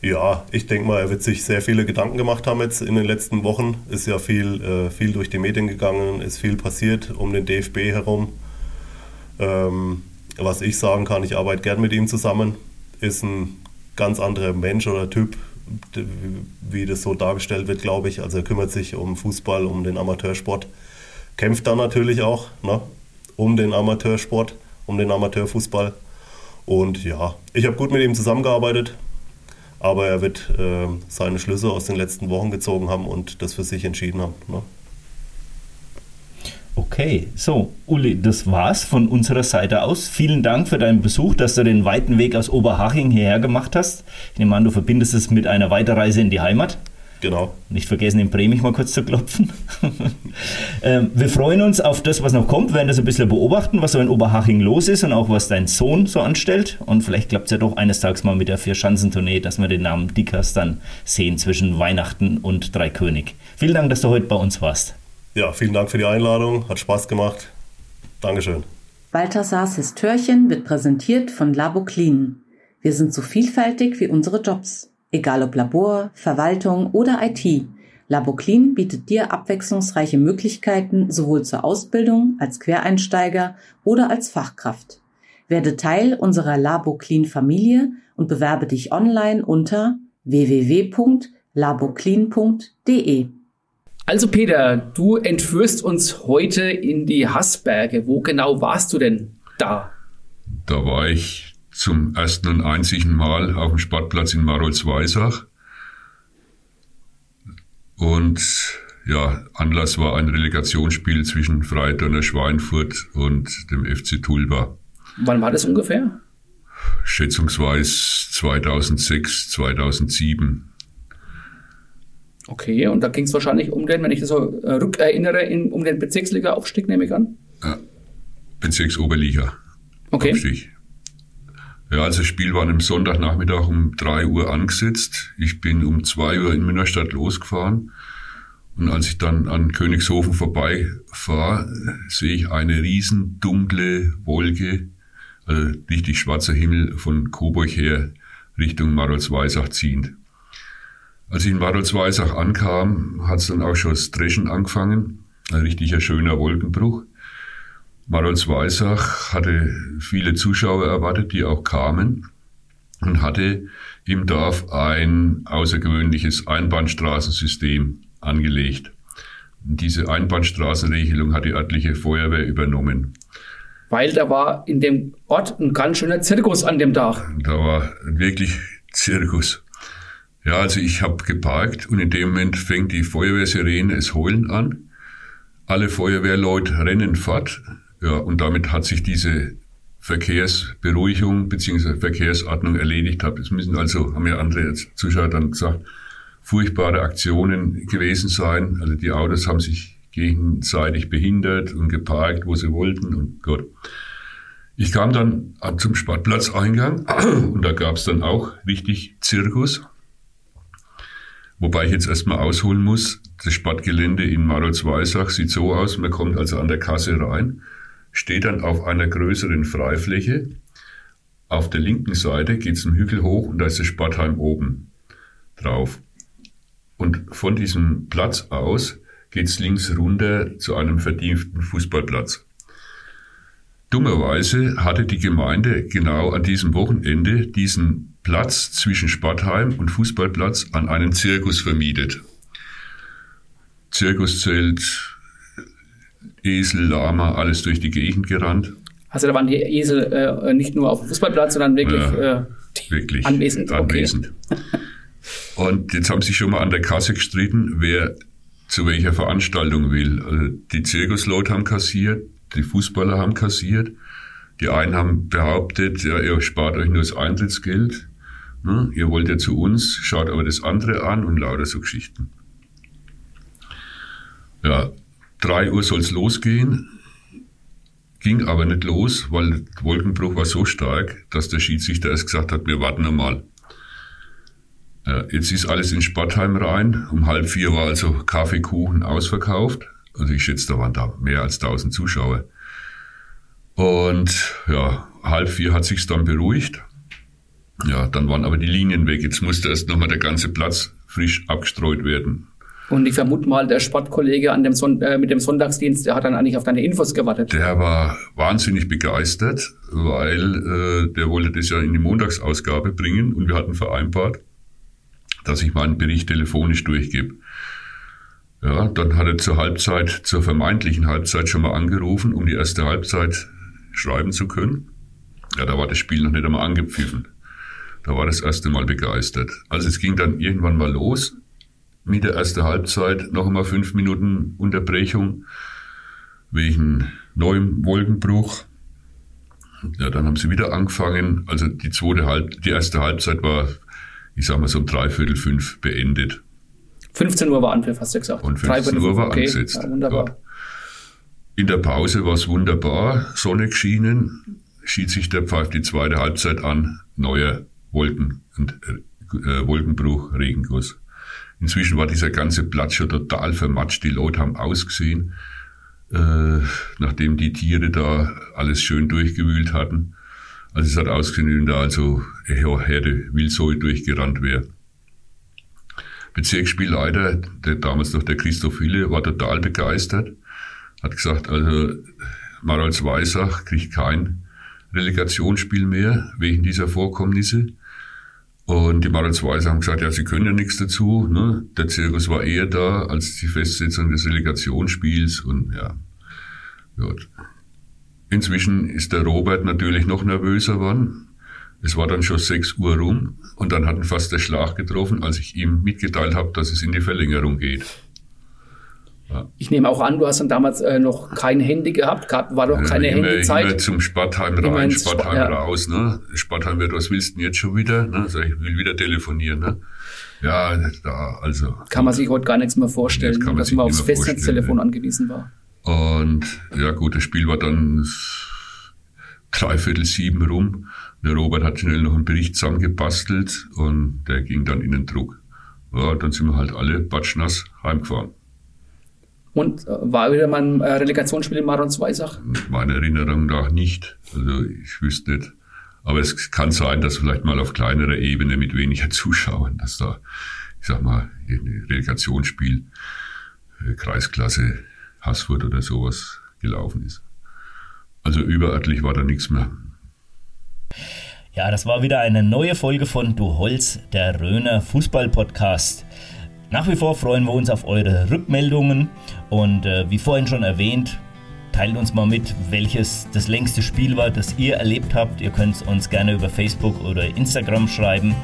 Ja, ich denke mal, er wird sich sehr viele Gedanken gemacht haben jetzt in den letzten Wochen. Ist ja viel, äh, viel durch die Medien gegangen, ist viel passiert um den DFB herum. Ähm, was ich sagen kann, ich arbeite gern mit ihm zusammen. Ist ein ganz anderer Mensch oder Typ, wie das so dargestellt wird, glaube ich. Also er kümmert sich um Fußball, um den Amateursport kämpft da natürlich auch ne, um den Amateursport, um den Amateurfußball. Und ja, ich habe gut mit ihm zusammengearbeitet, aber er wird äh, seine Schlüsse aus den letzten Wochen gezogen haben und das für sich entschieden haben. Ne. Okay, so, Uli, das war's von unserer Seite aus. Vielen Dank für deinen Besuch, dass du den weiten Weg aus Oberhaching hierher gemacht hast. Ich nehme an, du verbindest es mit einer Weiterreise in die Heimat. Genau. Nicht vergessen, in Bremen mal kurz zu klopfen. ähm, wir freuen uns auf das, was noch kommt, wir werden das ein bisschen beobachten, was so in Oberhaching los ist und auch was dein Sohn so anstellt. Und vielleicht klappt es ja doch eines Tages mal mit der Vier-Schanzentournee, dass wir den Namen Dickers dann sehen zwischen Weihnachten und Dreikönig. Vielen Dank, dass du heute bei uns warst. Ja, vielen Dank für die Einladung, hat Spaß gemacht. Dankeschön. Balthasars Histörchen wird präsentiert von Labo Clean. Wir sind so vielfältig wie unsere Jobs. Egal ob Labor, Verwaltung oder IT, Laboclean bietet dir abwechslungsreiche Möglichkeiten sowohl zur Ausbildung als Quereinsteiger oder als Fachkraft. Werde Teil unserer Laboclean Familie und bewerbe dich online unter www.laboclean.de. Also Peter, du entführst uns heute in die Hassberge. Wo genau warst du denn da? Da war ich zum ersten und einzigen Mal auf dem Sportplatz in Marolz-Weisach. Und ja, Anlass war ein Relegationsspiel zwischen Freidonner Schweinfurt und dem FC Tulba. Wann war das ungefähr? Schätzungsweise 2006, 2007. Okay, und da ging es wahrscheinlich um den, wenn ich das so äh, rückerinnere, in, um den Bezirksliga-Aufstieg, nehme ich an? Ja, Bezirksoberliga. Okay. Aufstieg. Ja, also das Spiel war am Sonntagnachmittag um drei Uhr angesetzt. Ich bin um zwei Uhr in Münnerstadt losgefahren. Und als ich dann an Königshofen vorbeifahre, sehe ich eine riesen dunkle Wolke, also richtig schwarzer Himmel von Coburg her Richtung Marolsweisach ziehend. Als ich in Marolsweisach ankam, hat es dann auch schon das Dreschen angefangen. Ein richtiger schöner Wolkenbruch. Marolsweisach hatte viele Zuschauer erwartet, die auch kamen und hatte im Dorf ein außergewöhnliches Einbahnstraßensystem angelegt. Diese Einbahnstraßenregelung hat die örtliche Feuerwehr übernommen. Weil da war in dem Ort ein ganz schöner Zirkus an dem Tag. Da war wirklich Zirkus. Ja, also ich habe geparkt und in dem Moment fängt die Feuerwehrsirene es heulen an. Alle Feuerwehrleute rennen fort. Ja, und damit hat sich diese Verkehrsberuhigung bzw. Verkehrsordnung erledigt. Es müssen also, haben ja andere Zuschauer dann gesagt, furchtbare Aktionen gewesen sein. Also die Autos haben sich gegenseitig behindert und geparkt, wo sie wollten und Gott. Ich kam dann zum Sportplatzeingang und da gab es dann auch richtig Zirkus. Wobei ich jetzt erstmal ausholen muss, das Sportgelände in Marolsweisach sieht so aus, man kommt also an der Kasse rein, steht dann auf einer größeren Freifläche. Auf der linken Seite geht es einen Hügel hoch und da ist das Sportheim oben drauf. Und von diesem Platz aus geht es links runter zu einem verdienten Fußballplatz. Dummerweise hatte die Gemeinde genau an diesem Wochenende diesen Platz zwischen Sportheim und Fußballplatz an einen Zirkus vermietet. Zirkuszelt, Esel, Lama, alles durch die Gegend gerannt. Also da waren die Esel äh, nicht nur auf dem Fußballplatz, sondern wirklich, ja, äh, wirklich anwesend. anwesend. Okay. Und jetzt haben sie schon mal an der Kasse gestritten, wer zu welcher Veranstaltung will. Also die Zirkusleute haben kassiert, die Fußballer haben kassiert. Die einen haben behauptet, ja, ihr spart euch nur das Eintrittsgeld. Ne? Ihr wollt ja zu uns, schaut aber das andere an und lauter so Geschichten. Ja, drei Uhr soll es losgehen, ging aber nicht los, weil der Wolkenbruch war so stark, dass der Schiedsrichter erst gesagt hat, wir warten einmal. Ja, jetzt ist alles in Sportheim rein. Um halb vier war also Kaffeekuchen ausverkauft. Also ich schätze, da waren da mehr als 1000 Zuschauer. Und ja, halb vier hat sich's dann beruhigt. Ja, dann waren aber die Linien weg. Jetzt musste erst nochmal der ganze Platz frisch abgestreut werden. Und ich vermute mal, der Sportkollege an dem Son äh, mit dem Sonntagsdienst, der hat dann eigentlich auf deine Infos gewartet. Der war wahnsinnig begeistert, weil äh, der wollte das ja in die Montagsausgabe bringen und wir hatten vereinbart, dass ich meinen Bericht telefonisch durchgebe. Ja, dann hat er zur Halbzeit, zur vermeintlichen Halbzeit schon mal angerufen, um die erste Halbzeit schreiben zu können. Ja, da war das Spiel noch nicht einmal angepfiffen. Da war das erste Mal begeistert. Also es ging dann irgendwann mal los mit der ersten Halbzeit, noch einmal fünf Minuten Unterbrechung wegen neuem Wolkenbruch. Ja, dann haben sie wieder angefangen. Also die zweite Halb, die erste Halbzeit war, ich sag mal so um dreiviertel fünf beendet. 15 Uhr war Anpfiff, hast du gesagt. Und 15 Uhr war okay. angesetzt. Ja, wunderbar. Ja. In der Pause war es wunderbar, Sonne geschienen, schied sich der Pfeif die zweite Halbzeit an, neuer Wolken und äh, Wolkenbruch, Regenguss. Inzwischen war dieser ganze Platz schon total vermatscht. Die Leute haben ausgesehen, äh, nachdem die Tiere da alles schön durchgewühlt hatten. Also es hat ausgesehen, wie da also Herde Wildsäue durchgerannt wäre. Bezirksspielleiter, der damals noch der Christoph Hille, war total begeistert. Hat gesagt, also Marolz Weisach kriegt kein Relegationsspiel mehr wegen dieser Vorkommnisse. Und die Maronsweiser haben gesagt, ja, sie können ja nichts dazu. Ne? Der Zirkus war eher da als die Festsetzung des Relegationsspiels. Und ja, gut. Inzwischen ist der Robert natürlich noch nervöser geworden. Es war dann schon 6 Uhr rum und dann hat ihn fast der Schlag getroffen, als ich ihm mitgeteilt habe, dass es in die Verlängerung geht. Ja. Ich nehme auch an, du hast dann damals äh, noch kein Handy gehabt, gab, war doch keine ja, immer, Handyzeit. Immer zum Sportheim rein, Sportheim ja. raus. Ne? Sportheim wird, was willst du denn jetzt schon wieder? Ne? Sag ich, will wieder telefonieren. Ne? Ja, da, also. Kann man sich heute gar nichts mehr vorstellen, man dass man aufs Festnetztelefon ne? angewiesen war. Und ja gut, das Spiel war dann dreiviertel sieben rum. Der Robert hat schnell noch einen Bericht zusammengebastelt und der ging dann in den Druck. Ja, dann sind wir halt alle batschnass heimgefahren. Und äh, war wieder mal ein äh, Relegationsspiel in Marons Weisach? Meiner Erinnerung nach nicht. Also ich wüsste nicht. Aber es kann sein, dass vielleicht mal auf kleinerer Ebene mit weniger Zuschauern, dass da ich sag mal, ein Relegationsspiel, äh, Kreisklasse, Haßfurt oder sowas gelaufen ist. Also überörtlich war da nichts mehr. Ja, das war wieder eine neue Folge von Du Holz, der Röner Fußball-Podcast. Nach wie vor freuen wir uns auf eure Rückmeldungen und äh, wie vorhin schon erwähnt, teilt uns mal mit, welches das längste Spiel war, das ihr erlebt habt. Ihr könnt uns gerne über Facebook oder Instagram schreiben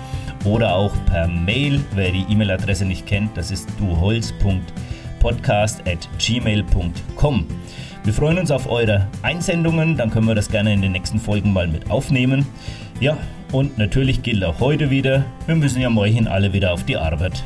oder auch per Mail. Wer die E-Mail-Adresse nicht kennt, das ist duholz.podcast.gmail.com. Wir freuen uns auf eure Einsendungen, dann können wir das gerne in den nächsten Folgen mal mit aufnehmen. Ja, und natürlich gilt auch heute wieder, wir müssen ja morgen alle wieder auf die Arbeit.